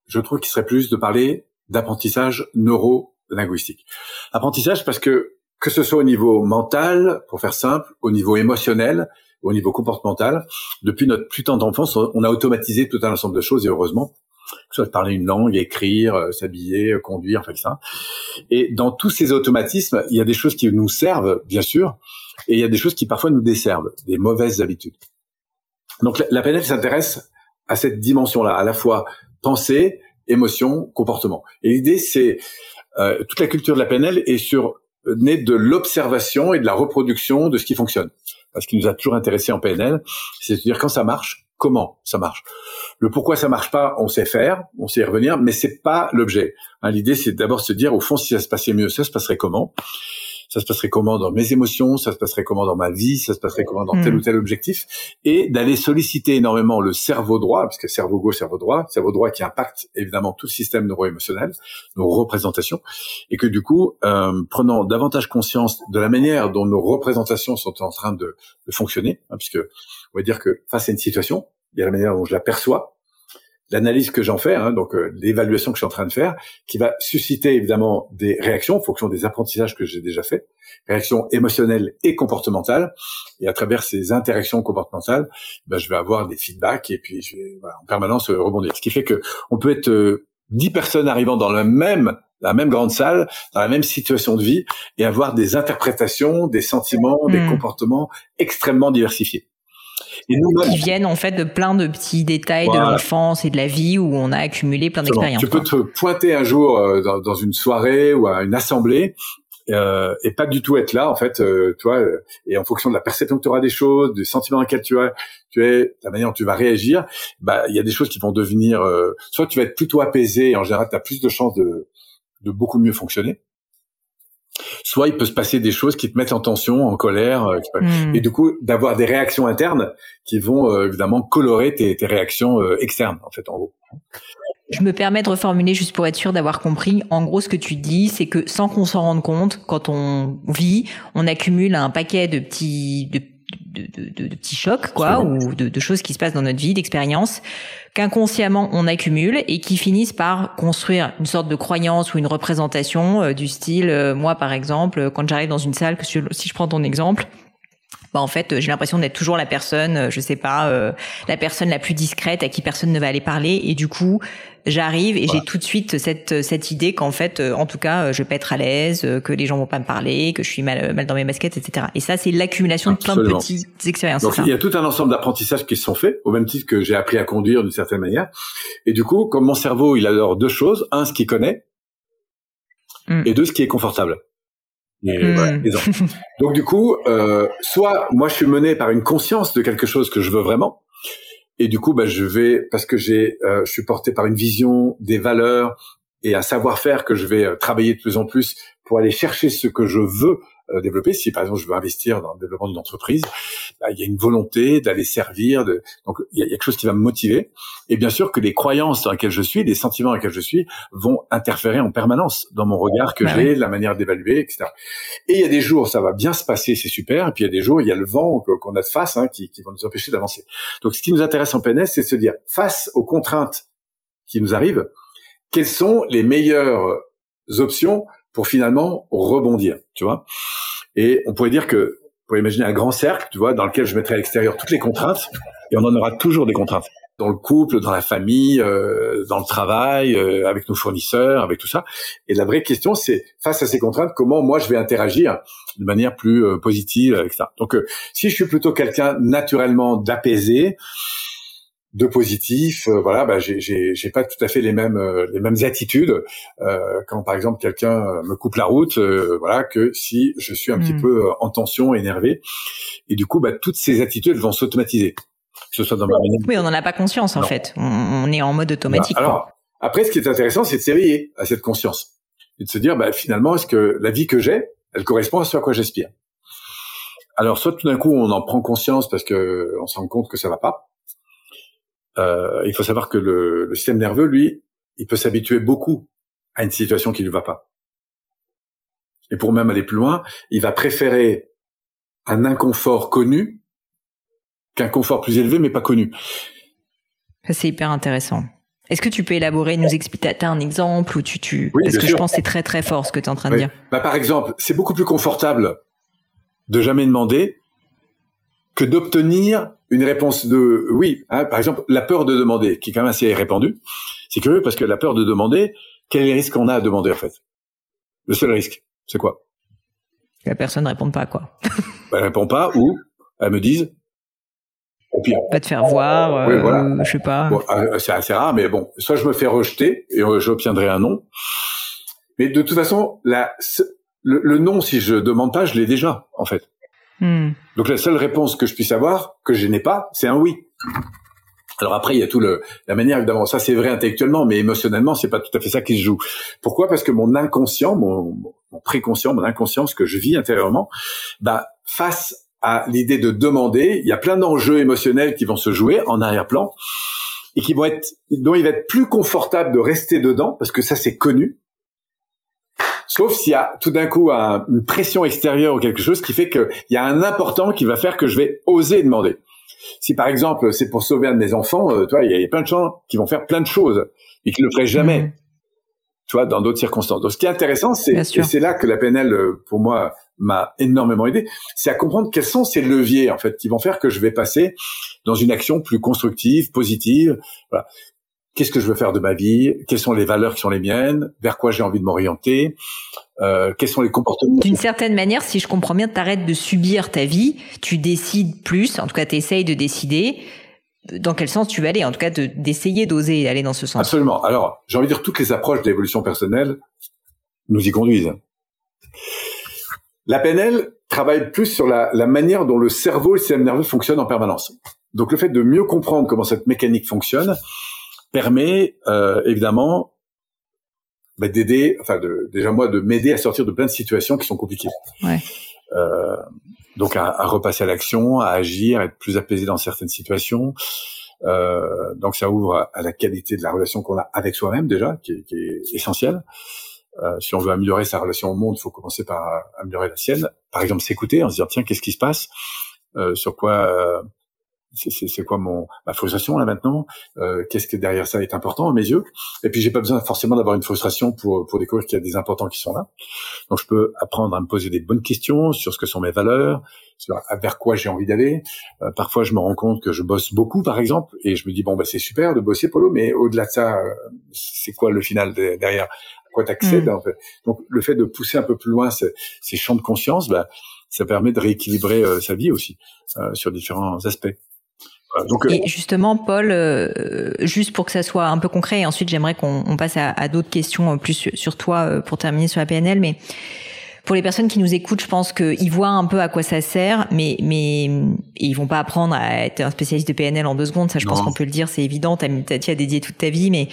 Je trouve qu'il serait plus de parler d'apprentissage neuro-linguistique. Apprentissage parce que que ce soit au niveau mental, pour faire simple, au niveau émotionnel, au niveau comportemental, depuis notre plus tendre enfance, on a automatisé tout un ensemble de choses et heureusement, soit parler une langue, écrire, euh, s'habiller, conduire, enfin ça. Et dans tous ces automatismes, il y a des choses qui nous servent, bien sûr, et il y a des choses qui parfois nous desservent, des mauvaises habitudes. Donc la, PNL s'intéresse à cette dimension-là, à la fois pensée, émotion, comportement. Et l'idée, c'est euh, toute la culture de la PNL est sur née de l'observation et de la reproduction de ce qui fonctionne. Ce qui nous a toujours intéressé en PNL, c'est de dire quand ça marche, comment ça marche. Le pourquoi ça marche pas, on sait faire, on sait y revenir, mais c'est pas l'objet. Hein, l'idée, c'est d'abord se dire, au fond, si ça se passait mieux, ça se passerait comment? Ça se passerait comment dans mes émotions, ça se passerait comment dans ma vie, ça se passerait comment dans tel hmm. ou tel objectif, et d'aller solliciter énormément le cerveau droit, puisque cerveau gauche, cerveau droit, cerveau droit qui impacte évidemment tout le système neuro-émotionnel, nos représentations, et que du coup, euh, prenant davantage conscience de la manière dont nos représentations sont en train de, de fonctionner, hein, puisque on va dire que face à une situation, il y a la manière dont je la perçois, l'analyse que j'en fais, hein, donc euh, l'évaluation que je suis en train de faire, qui va susciter évidemment des réactions en fonction des apprentissages que j'ai déjà faits, réactions émotionnelles et comportementales. Et à travers ces interactions comportementales, ben, je vais avoir des feedbacks et puis je vais en permanence euh, rebondir. Ce qui fait que on peut être euh, dix personnes arrivant dans la même la même grande salle, dans la même situation de vie, et avoir des interprétations, des sentiments, des hmm. comportements extrêmement diversifiés. Et nous, qui viennent en fait de plein de petits détails de l'enfance et de la vie où on a accumulé plein d'expériences. Tu peux te pointer un jour euh, dans, dans, une soirée ou à une assemblée euh, et pas du tout être là en fait, euh, tu vois. Euh, et en fonction de la perception que tu auras des choses, du sentiment dans lequel tu as, tu es, la manière dont tu vas réagir, bah il y a des choses qui vont devenir. Euh, soit tu vas être plutôt apaisé et en général tu as plus de chances de de beaucoup mieux fonctionner soit il peut se passer des choses qui te mettent en tension, en colère, euh, hmm. et du coup d'avoir des réactions internes qui vont euh, évidemment colorer tes, tes réactions euh, externes, en fait, en gros. Je me permets de reformuler juste pour être sûr d'avoir compris. En gros, ce que tu dis, c'est que sans qu'on s'en rende compte, quand on vit, on accumule un paquet de petits, de de, de, de, petits chocs, quoi, ou de, de, choses qui se passent dans notre vie, d'expériences, qu'inconsciemment on accumule et qui finissent par construire une sorte de croyance ou une représentation euh, du style, euh, moi par exemple, quand j'arrive dans une salle, que si je prends ton exemple, bah en fait j'ai l'impression d'être toujours la personne euh, je sais pas euh, la personne la plus discrète à qui personne ne va aller parler et du coup j'arrive et j'ai tout de suite cette cette idée qu'en fait euh, en tout cas je vais pas être à l'aise que les gens vont pas me parler que je suis mal mal dans mes baskets etc et ça c'est l'accumulation de plein de petites expériences donc il y a tout un ensemble d'apprentissages qui se sont faits au même titre que j'ai appris à conduire d'une certaine manière. Et du coup comme mon cerveau il adore deux choses un ce qu'il connaît mm. et deux ce qui est confortable. Hmm. Donc du coup, euh, soit moi je suis mené par une conscience de quelque chose que je veux vraiment, et du coup, bah, je vais parce que j'ai, euh, je suis porté par une vision, des valeurs et un savoir-faire que je vais euh, travailler de plus en plus pour aller chercher ce que je veux euh, développer. Si par exemple je veux investir dans le développement d'une entreprise, bah, il y a une volonté d'aller servir. De... Donc il y, a, quelque chose qui va me motiver. Et bien sûr que les croyances dans lesquelles je suis, les sentiments dans lesquels je suis, vont interférer en permanence dans mon regard que bah j'ai, la manière d'évaluer, etc. Et il y a des jours ça va bien se passer, c'est super. Et puis il y a des jours il y a le vent qu'on a de face hein, qui, qui vont nous empêcher d'avancer. Donc ce qui nous intéresse en PNS, c'est de se dire face aux contraintes qui nous arrivent, quelles sont les meilleures options pour finalement rebondir, tu vois. Et on pourrait dire que, on pourrait imaginer un grand cercle, tu vois, dans lequel je mettrais à l'extérieur toutes les contraintes, et on en aura toujours des contraintes dans le couple, dans la famille, euh, dans le travail, euh, avec nos fournisseurs, avec tout ça. Et la vraie question, c'est face à ces contraintes, comment moi je vais interagir de manière plus euh, positive avec ça. Donc, si je suis plutôt quelqu'un naturellement d'apaisé, de positif. Euh, voilà, bah, j'ai, pas tout à fait les mêmes euh, les mêmes attitudes euh, quand par exemple quelqu'un me coupe la route, voilà, que si je suis un petit hmm. peu en tension, énervé. Et du coup, bah, toutes ces attitudes vont s'automatiser. Que ce soit dans ma Oui, on n'en a pas conscience en fait. On, est en mode automatique. alors après, ce qui est intéressant, c'est de s'éveiller à cette conscience et de se dire, bah, finalement, est-ce que la vie que j'ai, elle correspond à ce à quoi j'aspire? Alors, soit tout d'un coup, on en prend conscience parce que on se rend compte que ça va pas euh, il faut savoir que le, le, système nerveux, lui, il peut s'habituer beaucoup à une situation qui ne va pas. Et pour même aller plus loin, il va préférer un inconfort connu qu'un confort plus élevé mais pas connu. C'est hyper intéressant. Est-ce que tu peux élaborer, nous expliquer un exemple ou tu, tu... parce que je pense que c'est très très fort ce que tu es en train de dire. Bah, par exemple, c'est beaucoup plus confortable de jamais demander que d'obtenir une réponse de oui. Hein, par exemple, la peur de demander, qui est quand même assez répandue. C'est curieux parce que la peur de demander, quel est le risque qu'on a à demander en fait? Le seul risque, c'est quoi? La personne ne répond pas quoi. elle répond pas ou elle me dise au pire. Pas te faire voir, oui, voilà. Euh, je sais pas. Euh, c'est assez rare, mais bon, soit je me fais rejeter et euh, j'obtiendrai un non. Mais de toute façon, la, le, le non, si je demande pas, je l'ai déjà, en fait. Hmm. Donc la seule réponse que je puisse avoir, que je n'ai pas, c'est un oui. Alors après, il y a tout le la manière évidemment. Ça, c'est vrai intellectuellement, mais émotionnellement, c'est pas tout à fait ça qui se joue. Pourquoi? Parce que mon inconscient, mon, préconscient, mon inconscient, ce que je vis intérieurement, bah face à l'idée de demander, il y a plein d'enjeux émotionnels qui vont se jouer en arrière-plan et qui vont être dont il va être plus confortable de rester dedans parce que ça c'est connu Sauf s'il y a tout d'un coup une pression extérieure ou quelque chose qui fait qu'il y a un important qui va faire que je vais oser demander. Si par exemple c'est pour sauver un de mes enfants, euh, toi, il y, a plein de gens qui vont faire plein de choses et qui le feraient jamais. Mmh. Tu vois, dans d'autres circonstances. Donc, ce qui est intéressant, c'est et c'est là que la PNL, euh, pour moi, m'a énormément aidé, c'est à comprendre quels sont ces leviers en fait qui vont faire que je vais passer dans une action plus constructive, positive. Voilà qu'est-ce que je veux faire de ma vie, quelles sont les valeurs qui sont les miennes, vers quoi j'ai envie de m'orienter, euh, quels sont les comportements? D'une certaine manière, si je comprends bien, tu arrêtes de subir ta vie, tu décides plus, en tout cas tu essayes de décider dans quel sens tu vas aller, en tout cas d'essayer d'oser aller dans ce sens. Absolument. Alors, j'ai envie de dire, toutes les approches d'évolution personnelle nous y conduisent. La PNL travaille plus sur la, la manière dont le cerveau et le système nerveux fonctionnent en permanence. Donc le fait de mieux comprendre comment cette mécanique fonctionne, permet euh, évidemment bah, d'aider, enfin de, déjà moi de m'aider à sortir de plein de situations qui sont compliquées. Ouais. Euh, donc à, à, repasser à l'action, à agir, à être plus apaisé dans certaines situations. Euh, donc ça ouvre à, la qualité de la relation qu'on a avec soi-même déjà, qui est, qui est essentielle. Euh, si on veut améliorer sa relation au monde, il faut commencer par améliorer la sienne. Par exemple, s'écouter, en se dire tiens, qu'est-ce qui se passe, euh, sur quoi euh, c'est quoi mon ma frustration là maintenant? Euh, Qu'est-ce que derrière ça est important à mes yeux? Et puis j'ai pas besoin forcément d'avoir une frustration pour pour découvrir qu'il y a des importants qui sont là. Donc je peux apprendre à me poser des bonnes questions sur ce que sont mes valeurs, sur vers quoi j'ai envie d'aller. Euh, parfois je me rends compte que je bosse beaucoup par exemple et je me dis bon bah c'est super de bosser Polo, mais au-delà de ça, euh, c'est quoi le final derrière? À quoi t'accèdes mmh. en fait? Donc le fait de pousser un peu plus loin ces, ces champs de conscience, bah, ça permet de rééquilibrer sa vie aussi sur différents aspects. Donc, et justement, Paul, euh, juste pour que ça soit un peu concret, et ensuite j'aimerais qu'on passe à, à d'autres questions euh, plus sur, toi euh, pour terminer sur la PNL, mais pour les personnes qui nous écoutent, je pense qu'ils voient un peu à quoi ça sert, mais mais ils vont pas apprendre à être un spécialiste de PNL en deux secondes. Ça, je pense qu'on peut le dire, c'est évident. T'as as, dédié toute ta vie, mais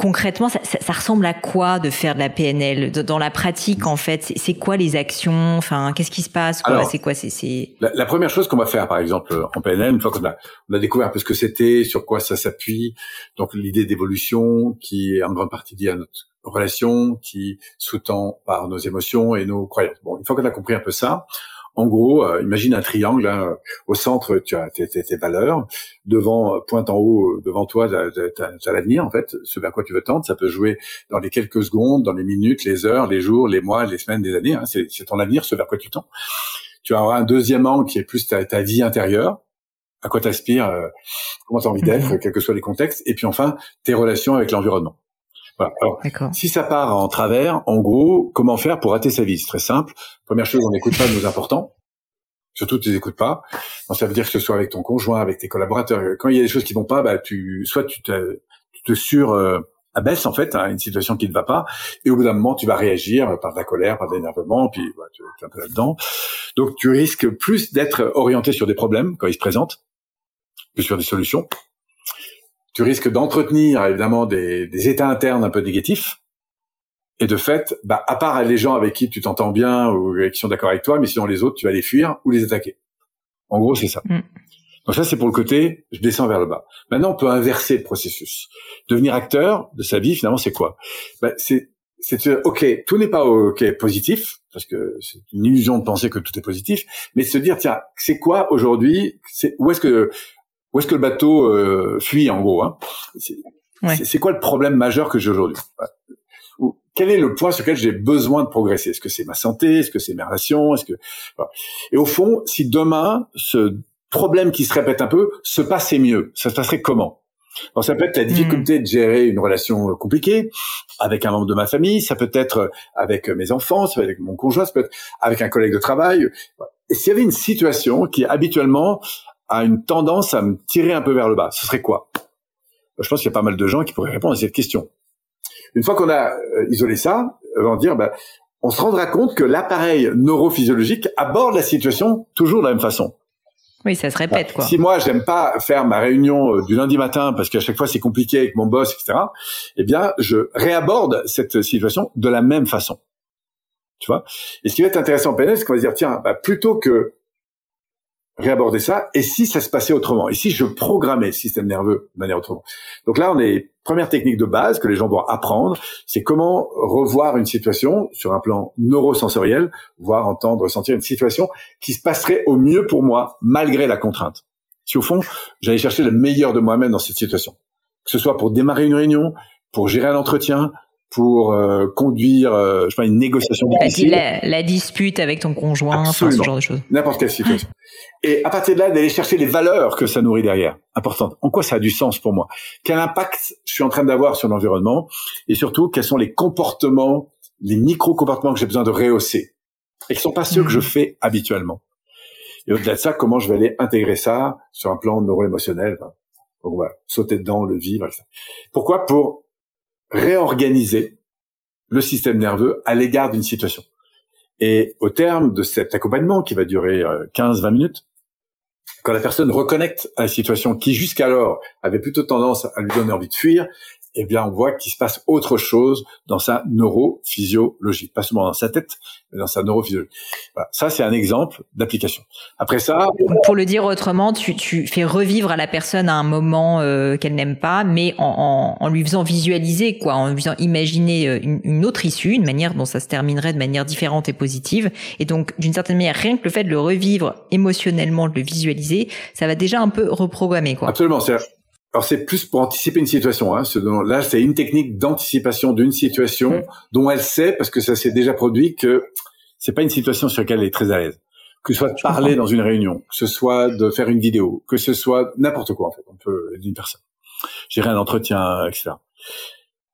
concrètement, ça, ça, ressemble à quoi de faire de la PNL dans la pratique en fait C'est quoi les actions? Enfin, qu'est-ce qui se passe C'est quoi? C'est la, la, première chose qu'on va faire, par exemple, en PNL, une fois qu'on a, on a découvert un peu ce que c'était, sur quoi ça s'appuie, donc l'idée d'évolution qui est en grande partie liée à notre relation, qui sous-tend par nos émotions et nos croyances. Bon, une fois qu'on a compris un peu ça, en gros, euh, imagine un triangle. Hein. Au centre, tu as tes, tes, valeurs. Devant, euh, pointe en haut, euh, devant toi, tu as, l'avenir, en fait, ce vers quoi tu veux tendre. Ça peut jouer dans les quelques secondes, dans les minutes, les heures, les jours, les mois, les semaines, les années. Hein. C'est ton avenir, ce vers quoi tu tends. Tu auras un deuxième angle qui est plus ta, ta vie intérieure. À quoi t'aspires, euh, comment t'as envie d'être, quels que soient les contextes. Et puis enfin, tes relations avec l'environnement. Alors, si ça part en travers, en gros, comment faire pour rater sa vie? C'est très simple. Première chose, on n'écoute pas nos importants. Surtout, tu les écoutes pas. Donc, ça veut dire que ce soit avec ton conjoint, avec tes collaborateurs. Quand il y a des choses qui vont pas, bah, tu, soit tu te, tu te sur euh, abaisse en fait à hein, une situation qui ne va pas, et au bout d'un moment, tu vas réagir par de la colère, par de l'énervement, puis bah, tu, es un peu là-dedans. Donc, tu risques plus d'être orienté sur des problèmes quand ils se présentent que sur des solutions tu risques d'entretenir évidemment des, des, états internes un peu négatifs. Et de fait, bah, à part les gens avec qui tu t'entends bien ou qui sont d'accord avec toi, mais sinon les autres, tu vas les fuir ou les attaquer. En gros, c'est ça. Mm. Donc ça, c'est pour le côté, je descends vers le bas. Maintenant, on peut inverser le processus. Devenir acteur de sa vie, finalement, c'est quoi? Bah, C'est c'est ok, tout n'est pas ok positif parce que c'est une illusion de penser que tout est positif, mais se dire tiens, c'est quoi aujourd'hui? C'est où est-ce que où est-ce que le bateau euh, fuit en gros hein? C'est quoi le problème majeur que j'ai aujourd'hui? Quel est le point sur lequel j'ai besoin de progresser? Est-ce que c'est ma santé? Est-ce que c'est mes relations? Est-ce que et au fond, si demain ce problème qui se répète un peu se passait mieux. Ça se passerait comment? Alors, ça peut être la difficulté de gérer une relation compliquée avec un membre de ma famille, ça peut être avec mes enfants, ça peut être avec mon conjoint, ça peut être avec un collègue de travail. Et s'il y avait une situation qui habituellement a une tendance à me tirer un peu vers le bas, ce serait quoi? Je pense qu'il y a pas mal de gens qui pourraient répondre à cette question. Une fois qu'on a euh, isolé ça, on va dire, bah, on se rendra compte que l'appareil neurophysiologique aborde la situation toujours de la même façon. Oui, ça se répète, quoi. Si moi, j'aime pas faire ma réunion euh, du lundi matin parce qu'à chaque fois c'est compliqué avec mon boss, etc., eh bien, je réaborde cette situation de la même façon. Tu vois? Et ce qui va être intéressant en PNL, c'est qu'on va se dire, tiens, bah, plutôt que réaborder ça, et si ça se passait autrement Et si je programmais le système nerveux de manière autrement Donc là, on est première technique de base que les gens doivent apprendre, c'est comment revoir une situation sur un plan neurosensoriel, voir, entendre, ressentir une situation qui se passerait au mieux pour moi, malgré la contrainte. Si au fond, j'allais chercher le meilleur de moi-même dans cette situation, que ce soit pour démarrer une réunion, pour gérer un entretien, pour euh, conduire, euh, je sais pas, une négociation difficile. La, la, dispute avec ton conjoint, ce genre de choses. N'importe quelle situation. Et à partir de là, d'aller chercher les valeurs que ça nourrit derrière, importante. En quoi ça a du sens pour moi? Quel impact je suis en train d'avoir sur l'environnement? Et surtout, quels sont les comportements, les micro-comportements que j'ai besoin de rehausser? Et qui sont pas ceux que je mmh. fais habituellement. Et au-delà de ça, comment je vais aller intégrer ça sur un plan neuro-émotionnel Donc on va sauter dedans, le vivre, etc. Pourquoi? Pour réorganiser le système nerveux à l'égard d'une situation. Et au terme de cet accompagnement qui va durer 15-20 euh, minutes, quand la personne reconnecte à la situation qui jusqu'alors avait plutôt tendance à lui donner envie de fuir, eh bien, on voit qu'il se passe autre chose dans sa neurophysiologie, pas seulement dans sa tête, mais dans sa neurophysiologie. Voilà. Ça, c'est un exemple d'application. Après ça, pour le dire autrement, tu, tu fais revivre à la personne à un moment euh, qu'elle n'aime pas, mais en, en, en, lui faisant visualiser, quoi, en lui faisant imaginer euh, une, une, autre issue, une manière dont ça se terminerait de manière différente et positive. Et donc, d'une certaine manière, rien que le fait de le revivre émotionnellement, de le visualiser, ça va déjà un peu reprogrammer, quoi. Absolument. Alors c'est plus pour anticiper une situation. Hein. Là, c'est une technique d'anticipation d'une situation dont elle sait, parce que ça s'est déjà produit, que c'est pas une situation sur laquelle elle est très à l'aise. Que ce soit de parler dans une réunion, que ce soit de faire une vidéo, que ce soit n'importe quoi en fait. On peut d'une personne, gérer un entretien, etc.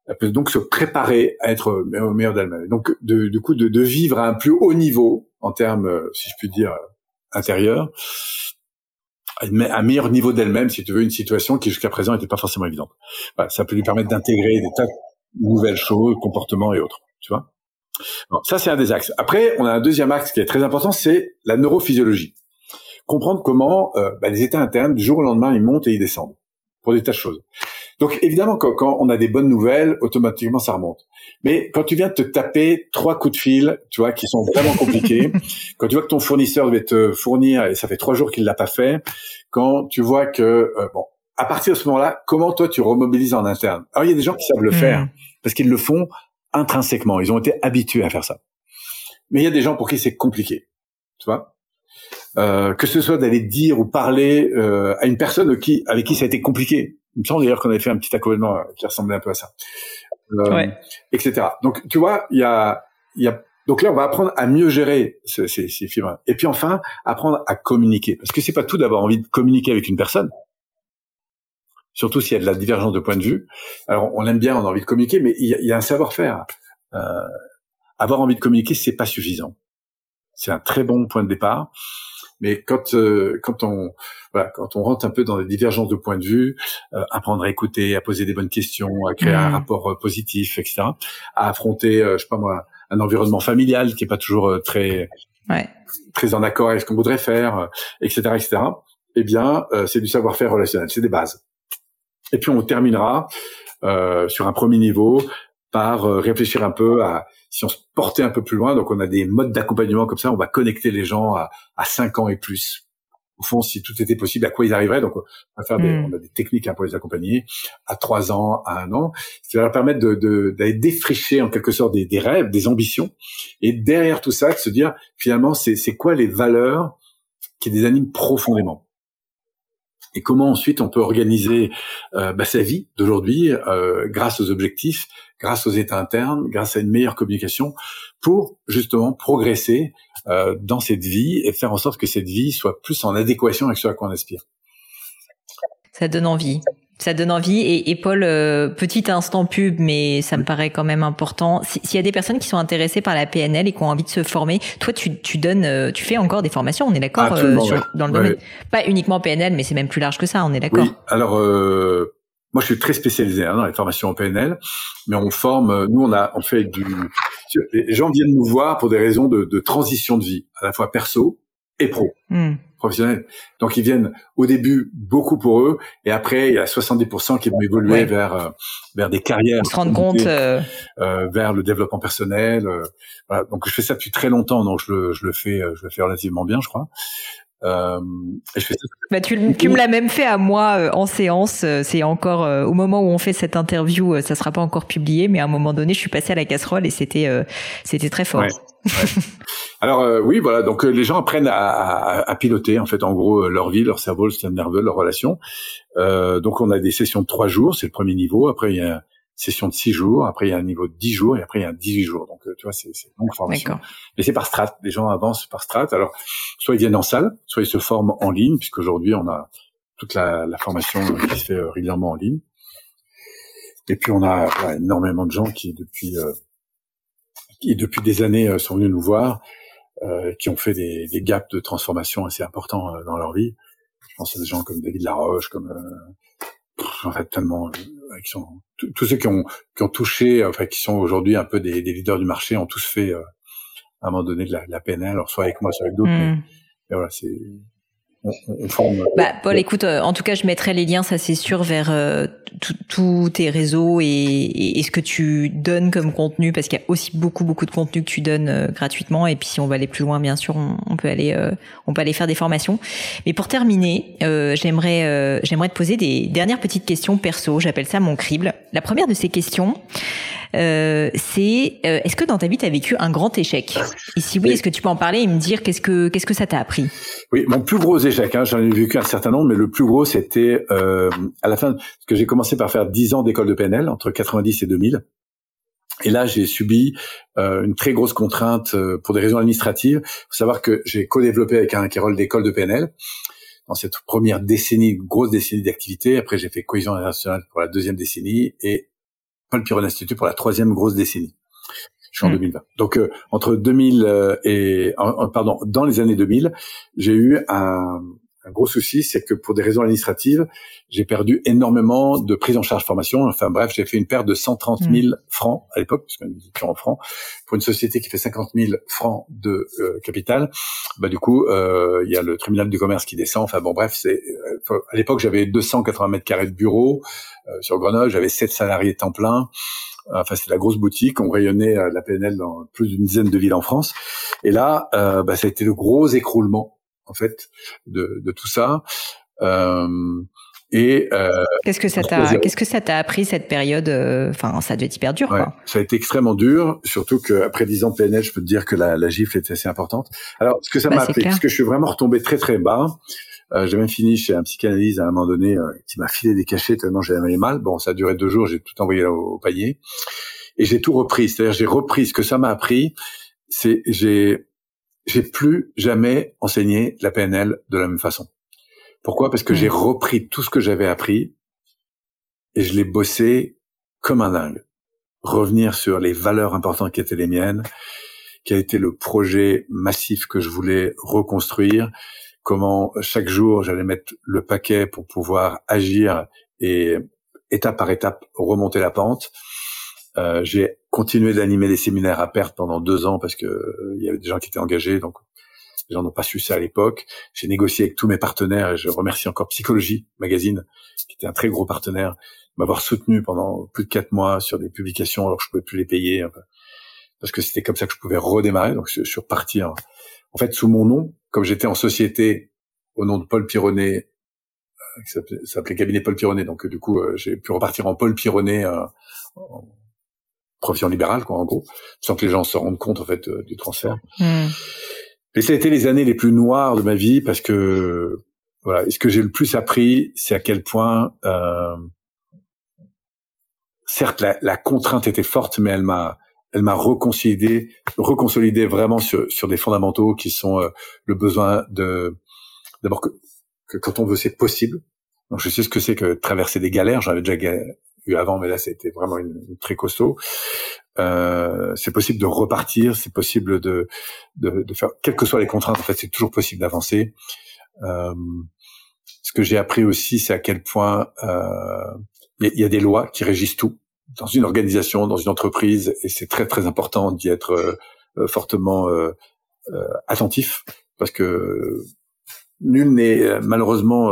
Elle peut donc se préparer à être au meilleur d'elle-même. Donc, du coup, de, de, vivre à un plus haut niveau en termes, si je puis dire, intérieurs, un meilleur niveau d'elle-même, si tu veux, une situation qui jusqu'à présent n'était pas forcément évidente. ça peut lui permettre d'intégrer des tas de nouvelles choses, comportements et autres. Tu vois Ça, c'est un des axes. Après, on a un deuxième axe qui est très important, c'est la neurophysiologie. Comprendre comment euh, bah, les états internes, du jour au lendemain, ils montent et ils descendent pour des tas de choses. Donc évidemment, quand, quand, on a des bonnes nouvelles, automatiquement ça remonte. Mais quand tu viens de te taper trois coups de fil, tu vois, qui sont vraiment compliqués, quand tu vois que ton fournisseur devait te fournir et ça fait trois jours qu'il l'a pas fait, quand tu vois que euh, bon, à partir de ce moment-là, comment toi tu remobilises en interne? Alors il y a des gens qui savent le faire hmm. parce qu'ils le font intrinsèquement, ils ont été habitués à faire ça. Mais il y a des gens pour qui c'est compliqué, tu vois? Euh, que ce soit d'aller dire ou parler euh, à une personne qui, avec qui ça a été compliqué. Il me semble d'ailleurs qu'on avait fait un petit accompagnement euh, qui ressemblait un peu à ça, euh, etc. Donc tu vois, il y a, y a donc là, on va apprendre à mieux gérer ces, ces, ces fibres. Et puis enfin, apprendre à communiquer. Parce que c'est pas tout d'avoir envie de communiquer avec une personne. Surtout s'il y a de la divergence de point de vue. Alors, on aime bien, on a envie de communiquer, mais il y a, il y a un savoir-faire. Euh, avoir envie de communiquer, c'est pas suffisant. C'est un très bon point de départ. Mais quand euh, quand on voilà, quand on rentre un peu dans des divergences de points de vue, euh, apprendre à écouter, à poser des bonnes questions, à créer un mmh. rapport euh, positif, etc., à affronter, je sais pas moi, un environnement familial qui est pas toujours très ouais. très en accord avec ce qu'on voudrait faire, etc., etc. Eh bien, c'est du savoir-faire relationnel, c'est des bases. Et puis on terminera sur un premier niveau par réfléchir un peu à si on se portait un peu plus loin, donc on a des modes d'accompagnement comme ça, on va connecter les gens à, à 5 ans et plus. Au fond, si tout était possible, à quoi ils arriveraient Donc, on va faire des, hmm. on a des techniques hein, pour les accompagner à 3 ans, à 1 an, qui va leur permettre d'aller de, d'aller défricher en quelque sorte des, des, rêves, des ambitions, et derrière tout ça, de se dire finalement, c'est quoi les valeurs qui les animent profondément? Et comment ensuite on peut organiser euh, bah, sa vie d'aujourd'hui euh, grâce aux objectifs grâce aux états internes, grâce à une meilleure communication, pour justement progresser euh, dans cette vie et faire en sorte que cette vie soit plus en adéquation avec ce à quoi on aspire. Ça donne envie. Ça donne envie. Et, et Paul, euh, petit instant pub, mais ça me paraît quand même important. S'il y a des personnes qui sont intéressées par la PNL et qui ont envie de se former, toi, tu, tu donnes, euh, tu fais encore des formations. On est d'accord euh, dans le domaine. Pas uniquement PNL, mais c'est même plus large que ça. On est d'accord. Oui. Alors. Moi, je suis très spécialisé hein, dans les formations en PNL, mais on forme. Nous, on a, on fait du. Les gens viennent nous voir pour des raisons de, de transition de vie, à la fois perso et pro. Hmm professionnels. Donc ils viennent au début beaucoup pour eux et après il y a 70% qui vont évoluer vers euh, vers des carrières. se rendre compte euh... Euh, vers le développement personnel. Euh, voilà. Donc je fais ça depuis très longtemps donc je le je le fais je le fais relativement bien je crois. Euh, je fais ça. Bah, tu, tu me l'as même fait à moi en séance. C'est encore au moment où on fait cette interview, ça sera pas encore publié, mais à un moment donné, je suis passé à la casserole et c'était c'était très fort. Ouais. Alors euh, oui, voilà. Donc euh, les gens apprennent à, à, piloter en fait, en gros, euh, leur vie, leur cerveau, le système nerveux, leurs relations. donc on a des sessions de trois jours, c'est le premier niveau. Après il y a session de six jours. Après il y a un niveau de dix jours et après il y a un 18 jours. Donc tu vois, c'est c'est longue formation. Mais c'est par strat. Les gens avancent par strat. Alors soit ils viennent en salle, soit ils se forment en ligne, puisqu'aujourd'hui on a toute la, la, formation qui se fait régulièrement en ligne. Et puis on a énormément de gens qui depuis qui depuis des années sont venus nous voir euh, qui ont fait des, des, gaps de transformation assez importants euh, dans leur vie. Je pense à des gens comme David Laroche, comme euh, en fait tellement qui sont tous ceux qui ont qui ont touché, enfin qui sont aujourd'hui un peu des, des, leaders du marché, ont tous fait à un moment donné de la, de la PNL, alors soit avec moi, soit avec d'autres. mais mmh. voilà, c'est bah, Paul, écoute, euh, en tout cas, je mettrai les liens, ça c'est sûr, vers euh, tous tes réseaux et, et, ce que tu donnes comme contenu, parce qu'il y a aussi beaucoup, beaucoup de contenu que tu donnes euh, gratuitement. Et puis, si on va aller plus loin, bien sûr, on, peut aller, on peut aller faire des formations. Mais pour terminer, j'aimerais, j'aimerais te poser des dernières petites questions perso. J'appelle ça mon crible. La première de ces questions, euh, c'est euh, est-ce que dans ta vie tu as vécu un grand échec? Et si oui, est-ce que tu peux en parler et me dire qu'est-ce que qu'est-ce que ça t'a appris? Oui, mon plus gros échec, hein, j'en ai vécu un certain nombre, mais le plus gros c'était euh, à la fin, parce que j'ai commencé par faire 10 ans d'école de PNL entre 90 et 2000. Et là, j'ai subi euh, une très grosse contrainte euh, pour des raisons administratives. Il faut savoir que j'ai co-développé avec un Kérol d'école de PNL dans cette première décennie, grosse décennie d'activité. Après, j'ai fait Cohésion internationale pour la deuxième décennie et Paul Piron Institut pour la troisième grosse décennie. Je suis en 2020. Hmm. Donc euh, entre 2000 euh, et pardon, dans les années 2000, j'ai eu un, un gros souci, c'est que pour des raisons administratives, j'ai perdu énormément de prise en charge formation. Enfin bref, j'ai fait une perte de 130 000 mmh. francs à l'époque, parce qu'on était en francs, pour une société qui fait 50 000 francs de euh, capital. Bah du coup, euh, il y a le tribunal du commerce qui descend. Enfin bon bref, c'est euh, à l'époque j'avais 280 mètres carrés de bureau sur Grenoble, j'avais 7 salariés temps plein. Enfin, c'était la grosse boutique. On rayonnait la PNL dans plus d'une dizaine de villes en France. Et là, bah, ça a été le gros écroulement en fait de, de tout ça. Euh, et euh, qu'est-ce que ça t'a qu'est-ce que ça t'a appris cette période euh, Enfin, ça devait être hyper dur. quoi. Ça a été extrêmement dur, surtout qu'après dix ans de PNL, je peux te dire que la, la gifle était assez importante. Alors, ce que ça bah, m'a appris, parce que je suis vraiment retombé très très bas. Euh, j'ai même fini chez un psychanalyste à un moment donné euh, qui m'a filé des cachets tellement j'avais mal. Bon, ça a duré deux jours, j'ai tout envoyé au, au panier et j'ai tout repris. C'est-à-dire, j'ai repris ce que ça m'a appris. C'est j'ai j'ai plus jamais enseigné la PNL de la même façon. Pourquoi? Parce que j'ai repris tout ce que j'avais appris et je l'ai bossé comme un dingue. Revenir sur les valeurs importantes qui étaient les miennes, quel était le projet massif que je voulais reconstruire, comment chaque jour j'allais mettre le paquet pour pouvoir agir et étape par étape remonter la pente. Euh, j'ai continué d'animer des séminaires à perte pendant deux ans parce que euh, il y avait des gens qui étaient engagés, donc les gens n'ont pas su ça à l'époque. J'ai négocié avec tous mes partenaires et je remercie encore Psychologie Magazine, qui était un très gros partenaire, m'avoir soutenu pendant plus de quatre mois sur des publications alors que je pouvais plus les payer, parce que c'était comme ça que je pouvais redémarrer. Donc je, suis reparti en, en fait sous mon nom, comme j'étais en société au nom de Paul Pironnet, euh, qui s'appelait cabinet Paul Pironnet. Donc du coup, j'ai pu repartir en Paul Pironnet profession libérale, quoi, en gros, sans que les gens se rendent compte en fait euh, du transfert. Mm. Et ça a été les années les plus noires de ma vie parce que voilà, et ce que j'ai le plus appris, c'est à quel point euh, certes, la, la, contrainte était forte, mais elle m'a, elle m'a reconsolidé, reconsolidé vraiment sur, sur des fondamentaux qui sont euh, le besoin de, d'abord que, que, quand on veut, c'est possible. Donc, je sais ce que c'est que traverser des galères. J'en avais déjà eu avant, mais là, c'était vraiment une, très costaud. Euh, c'est possible de repartir, c'est possible de, de, de, faire, quelles que soient les contraintes, en fait, c'est toujours possible d'avancer. Euh, ce que j'ai appris aussi, c'est à quel point euh, il y, a des lois qui régissent tout dans une organisation, dans une entreprise, et c'est très très important d'y être euh, euh fortement euh, attentif, parce que nul n'est malheureusement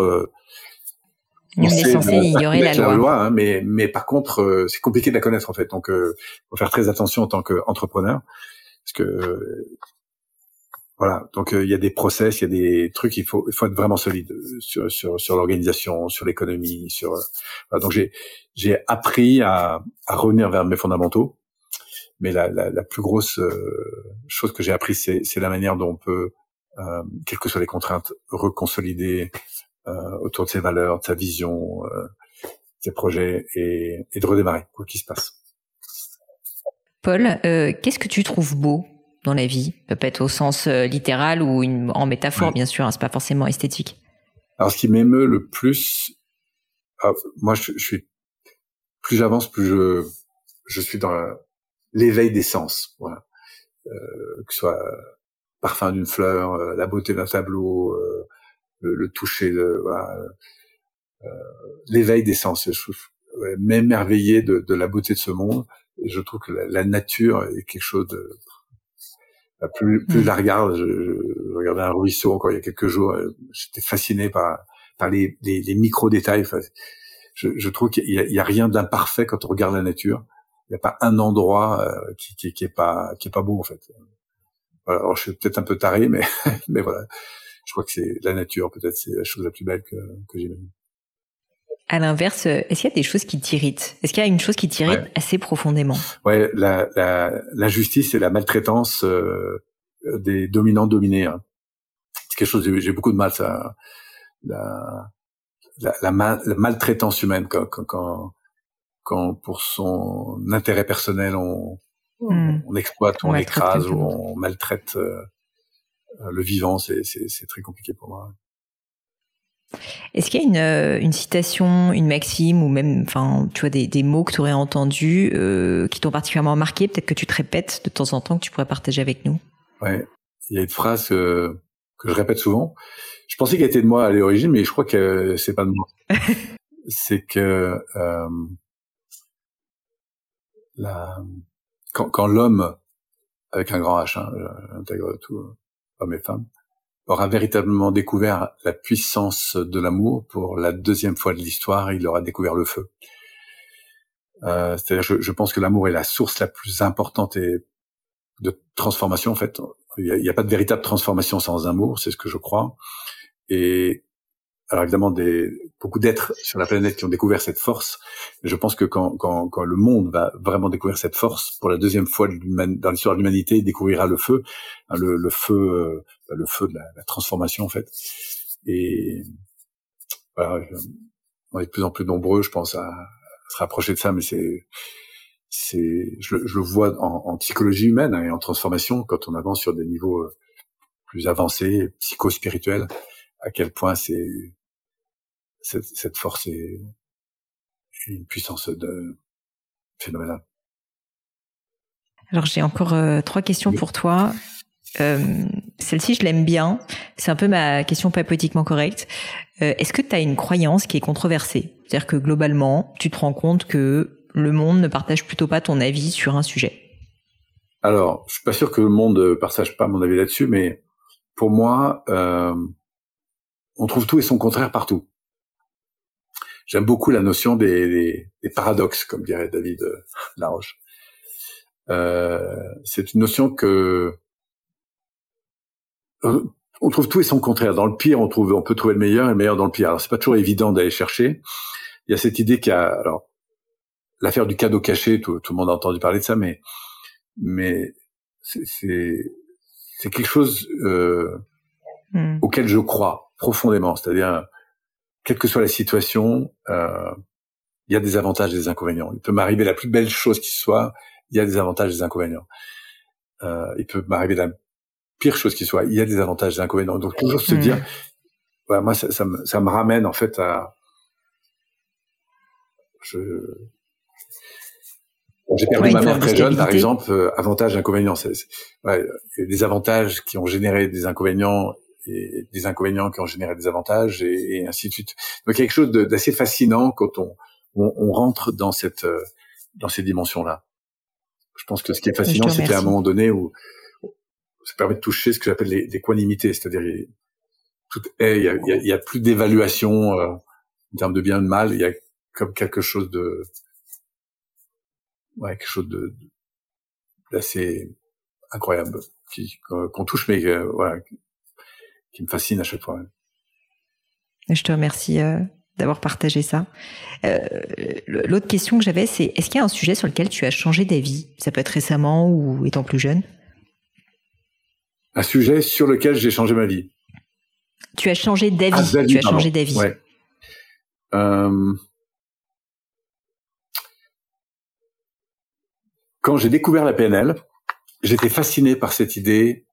Nul n'est censé ignorer la, loi. loi hein, mais, mais par contre, c'est compliqué de la connaître en fait. Donc, il faut faire très attention en tant qu'entrepreneur, parce que voilà. Donc euh, il y a des process, il y a des trucs. Il faut, il faut être vraiment solide sur sur, sur l'organisation, sur l'économie, sur. Voilà. Donc j'ai j'ai appris à, à revenir vers mes fondamentaux. Mais la, la, la plus grosse euh, chose que j'ai appris, c'est c'est la manière dont on peut, euh, quelles que soient les contraintes, reconsolider euh, autour de ses valeurs, de sa vision, euh, ses projets et, et de redémarrer quoi qu'il se passe. Paul, qu'est-ce que tu trouves beau? Dans la vie Peut-être au sens euh, littéral ou une, en métaphore, bien sûr, hein, c'est pas forcément esthétique. Alors, ce qui m'émeut le plus, ah, moi, je, je, suis plus j'avance, plus je, je suis dans l'éveil des sens. Voilà. Euh, que ce soit parfum d'une fleur, euh, la beauté d'un tableau, euh, le, le, toucher, de, voilà, euh, l'éveil des sens. Je ouais, m'émerveiller de, de, la beauté de ce monde. Et je trouve que la, la nature est quelque chose de plus, plus je la regarde, je, je, regardais un ruisseau encore il y a quelques jours, euh, j'étais fasciné par, par les, les, les micro-détails. Enfin, je, je, trouve qu'il y, y, a rien d'imparfait quand on regarde la nature. Il n'y a pas un endroit euh, qui, qui, qui, est pas qui est pas beau en fait. Voilà, alors je suis peut-être un peu taré, mais mais voilà, je crois que c'est la nature peut-être c'est la chose la plus belle que, que j'imagine. À l'inverse, est-ce qu'il y a des choses qui t'irritent? Est-ce qu'il y a une chose qui t'irrite assez profondément? Ouais, la, la, la, justice et la maltraitance euh, des dominants dominés. Hein. C'est quelque chose j'ai beaucoup de mal ça. La, la, la, maltraitance humaine quand, quand, quand, pour son intérêt personnel on, hmm. on, exploite, on, on écrase ou on maltraite euh, le vivant, c'est très compliqué pour moi. Est-ce qu'il y a une, euh, une, citation, une maxime ou même, enfin, tu vois, des, des mots que tu aurais entendus euh, qui t'ont particulièrement marqué, peut-être que tu te répètes de temps en temps, que tu pourrais partager avec nous? Ouais, il y a une phrase que, que je répète souvent. Je pensais qu'elle était de moi à l'origine, mais je crois que c'est pas de moi. c'est que euh, la, quand, quand l'homme, avec un grand H, hein, intègre tout, hommes et femmes, aura véritablement découvert la puissance de l'amour, pour la deuxième fois de l'histoire, il aura découvert le feu. Euh, C'est-à-dire, je, je, pense que l'amour est la source la plus importante et de transformation. En fait, il n'y a, a, pas de véritable transformation sans amour, c'est ce que je crois. Et alors évidemment, des, beaucoup d'êtres sur la planète qui ont découvert cette force. je pense que quand, quand, quand, le monde va vraiment découvrir cette force, pour la deuxième fois dans l'histoire de l'humanité, il découvrira le feu, hein, le, le, feu, le feu de la, la, transformation en fait. Et voilà, on est de plus en plus nombreux, je pense, à, à se rapprocher de ça, mais c'est c'est, je, je, le vois en, en psychologie humaine hein, et en transformation quand on avance sur des niveaux euh, plus avancés, psycho-spirituels à quel point c'est cette, cette, force est une puissance de phénoménale. Alors j'ai encore euh, trois questions pour toi. Euh, Celle-ci, je l'aime bien. C'est un peu ma question pas politiquement correcte. Euh, Est-ce que tu as une croyance qui est controversée? C'est-à-dire que globalement, tu te rends compte que le monde ne partage plutôt pas ton avis sur un sujet? Alors, je suis pas sûr que le monde partage pas mon avis là-dessus, mais pour moi, euh, on trouve tout et son contraire partout. J'aime beaucoup la notion des, paradoxes, comme dirait David euh, Laroche. Euh, c'est une notion que euh, on trouve tout et son contraire. Dans le pire, on trouve, on peut trouver le meilleur et le meilleur dans le pire. Alors c'est pas toujours évident d'aller chercher. Il y a cette idée qu'il y a, alors l'affaire du cadeau caché, tout, tout, le monde a entendu parler de ça, mais mais c'est c'est quelque chose euh, hmm. auquel je crois profondément. C'est-à-dire, quelle que soit la situation, euh, il y a des avantages et des inconvénients. Il peut m'arriver la plus belle chose qui soit, il y a des avantages et des inconvénients. Euh, il peut m'arriver la pire chose qui soit, il y a des avantages et des inconvénients. Donc toujours se hmm. dire, voilà, moi ça, ça, me, ça me ramène en fait à, je, j'ai perdu ma mère très jeune, par exemple, euh, avantages, inconvénients. C'est, ouais, des avantages qui ont généré des inconvénients et des inconvénients qui ont généré des avantages et, et ainsi de suite. Donc quelque chose d'assez fascinant quand on, on, on, rentre dans cette euh, dans ces dimensions-là. Je pense que ce qui est fascinant, c'est qu'à un moment donné où permet de toucher ce que j'appelle les, les c'est-à-dire tout il y a, y a, plus d'évaluation euh, en termes de bien et de mal. Il y a comme quelque chose de ouais, quelque chose de d'assez incroyable qu'on touche mais euh, voilà qui me fascine à chaque fois. Je te remercie euh, d'avoir partagé ça. L'autre question que j'avais, c'est est-ce qu'il y a un sujet sur lequel tu as changé d'avis? Ça peut être récemment ou étant plus jeune? Un sujet sur lequel j'ai changé ma vie. Tu as changé d'avis. Ah, tu as changé d'avis. Ouais. Euh, quand j'ai découvert la PNL, j'étais fasciné par cette idée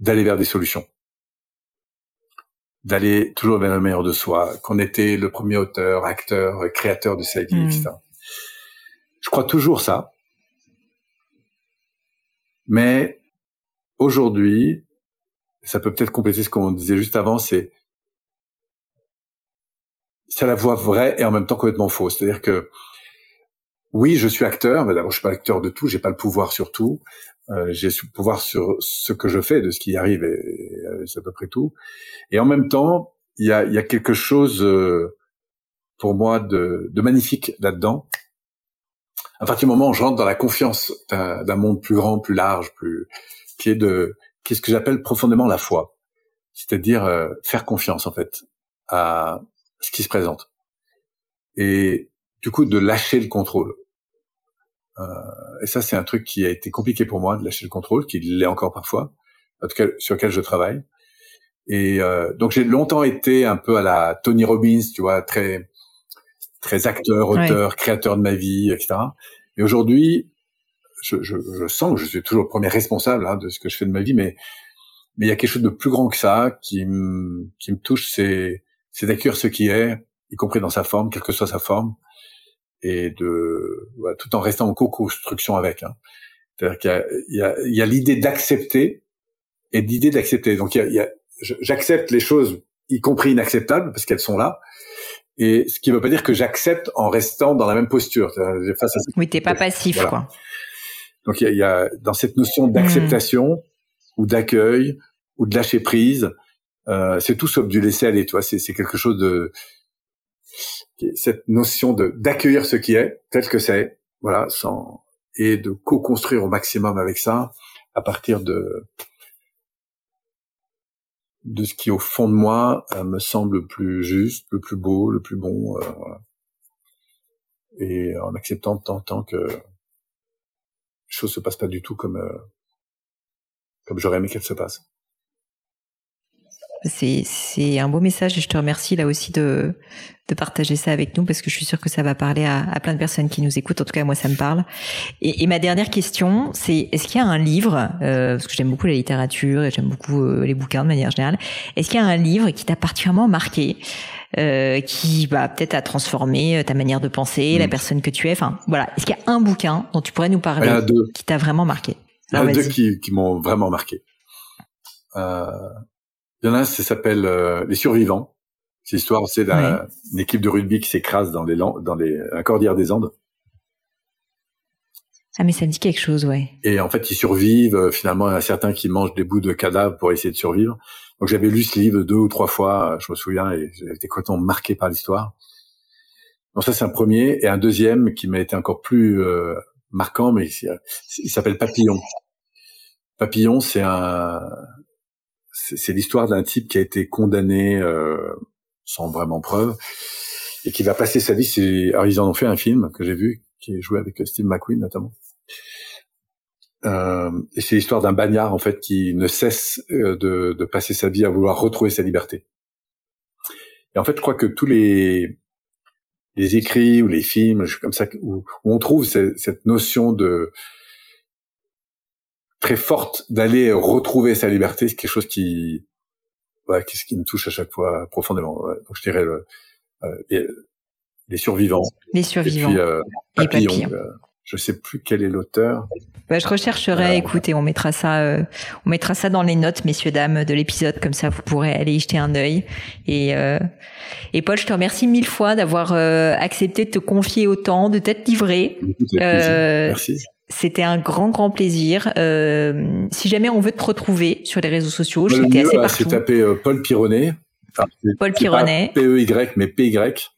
d'aller vers des solutions, d'aller toujours vers le meilleur de soi, qu'on était le premier auteur, acteur, créateur de sa vie, hmm. etc. Je crois toujours ça. Mais aujourd'hui, ça peut peut-être compléter ce qu'on disait juste avant, c'est c'est la voix vraie et en même temps complètement fausse. C'est-à-dire que oui, je suis acteur, mais d'abord je suis pas acteur de tout, j'ai pas le pouvoir sur tout. Euh, j'ai le pouvoir sur ce que je fais, de ce qui arrive, et, c'est à peu près tout. Et en même temps, il y a, y a, quelque chose euh, pour moi de, de magnifique là-dedans. À partir du moment où je rentre dans la confiance d'un monde plus grand, plus large, plus qui est de qu'est-ce que j'appelle profondément la foi, c'est-à-dire euh, faire confiance en fait à ce qui se présente. Et du coup de lâcher le contrôle. Euh, et ça, c'est un truc qui a été compliqué pour moi de lâcher le contrôle, qui l'est encore parfois, en tout cas sur lequel je travaille. Et euh, donc j'ai longtemps été un peu à la Tony Robbins, tu vois, très très acteur, auteur, créateur de ma vie, etc. Et aujourd'hui, je, je, je, sens que je suis toujours le premier responsable hein, de ce que je fais de ma vie, mais mais il y a quelque chose de plus grand que ça qui me qui me touche, c'est c'est d'accueillir ce qui est, y compris dans sa forme, quelle que soit sa forme, et de voilà, tout en restant en co-construction avec. Hein. C'est-à-dire qu'il y a, il y a, l'idée d'accepter et l'idée d'accepter. Donc il y a, j'accepte les choses, y compris inacceptables, parce qu'elles sont là. Et ce qui ne veut pas dire que j'accepte en restant dans la même posture. Face à oui, t'es pas passif, quoi. Donc il y a, dans cette notion d'acceptation ou d'accueil ou de lâcher prise, euh, c'est tout sauf du laisser aller. Toi, c'est quelque chose de cette notion de d'accueillir ce qui est tel que c'est, voilà, sans et de co-construire au maximum avec ça à partir de de ce qui au fond de moi euh, me semble le plus juste, le plus beau, le plus bon, euh, voilà. et en acceptant en temps que choses se passent pas du tout comme euh, comme j'aurais aimé qu'elles se passent. C'est un beau message et je te remercie là aussi de, de partager ça avec nous parce que je suis sûre que ça va parler à, à plein de personnes qui nous écoutent. En tout cas, moi, ça me parle. Et, et ma dernière question, c'est est-ce qu'il y a un livre, euh, parce que j'aime beaucoup la littérature et j'aime beaucoup euh, les bouquins de manière générale, est-ce qu'il y a un livre qui t'a particulièrement marqué euh, qui va peut-être a transformé ta manière de penser, la mm. personne que tu es? Enfin, voilà. Est-ce qu'il y a un bouquin dont tu pourrais nous parler qui t'a vraiment marqué? Il y en a deux qui, qui m'ont vraiment marqué. Euh, il y en a un, ça s'appelle euh, Les Survivants. C'est l'histoire, c'est d'une équipe de rugby qui s'écrase dans les dans les un cordillère des Andes. Ah mais ça me dit quelque chose, ouais. Et en fait, ils survivent. Euh, finalement, il y en a certains qui mangent des bouts de cadavres pour essayer de survivre. Donc j'avais lu ce livre deux ou trois fois, euh, je me souviens, et j'étais été complètement marqué par l'histoire. Donc ça, c'est un premier. Et un deuxième qui m'a été encore plus marquant, mais il s'appelle Papillon. Papillon, c'est un, c'est l'histoire d'un type qui a été condamné euh, sans vraiment preuve et qui va passer sa vie. C'est alors ils en ont fait un film que j'ai vu qui est joué avec Steve McQueen notamment. Euh, et c'est l'histoire d'un bagnard en fait qui ne cesse euh, de, de, passer sa vie à vouloir retrouver sa liberté. Et en fait, je crois que tous les les écrits ou les films, comme ça, où, on trouve cette, notion de très forte d'aller retrouver sa liberté, c'est quelque chose qui, ouais, ce qui me touche à chaque fois profondément. Donc je dirais le, euh, les, survivants. Les survivants. Et puis euh, papillon. Euh, je sais plus quel est l'auteur. Bah, je rechercherai. écoutez, on mettra ça, euh, on mettra ça dans les notes, messieurs dames, de l'épisode. Comme ça, vous pourrez aller y jeter un œil. Et, euh, et Paul, je te remercie mille fois d'avoir euh, accepté de te confier autant, de t'être livré. Merci. C'était un grand, grand plaisir. si jamais on veut te retrouver sur les réseaux sociaux, j'étais assez partout. C'est taper Paul Pironnet. Paul Pironnet. P-E-Y, mais P-Y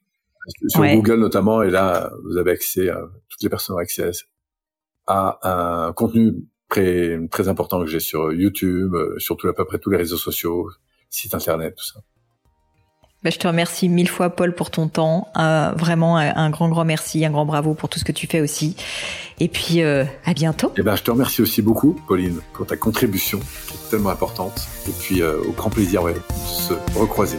sur Google notamment, et là, vous avez accès, à, toutes les personnes ont accès à, un contenu très, très important que j'ai sur YouTube, euh, sur tout, à peu près tous les réseaux sociaux, site internet, tout ça. Bah, je te remercie mille fois, Paul, pour ton temps. Euh, vraiment, un grand, grand merci, un grand bravo pour tout ce que tu fais aussi. Et puis, euh, à bientôt. Et eh ben, je te remercie aussi beaucoup, Pauline, pour ta contribution, qui est tellement importante. Et puis, au grand plaisir ouais, de se recroiser.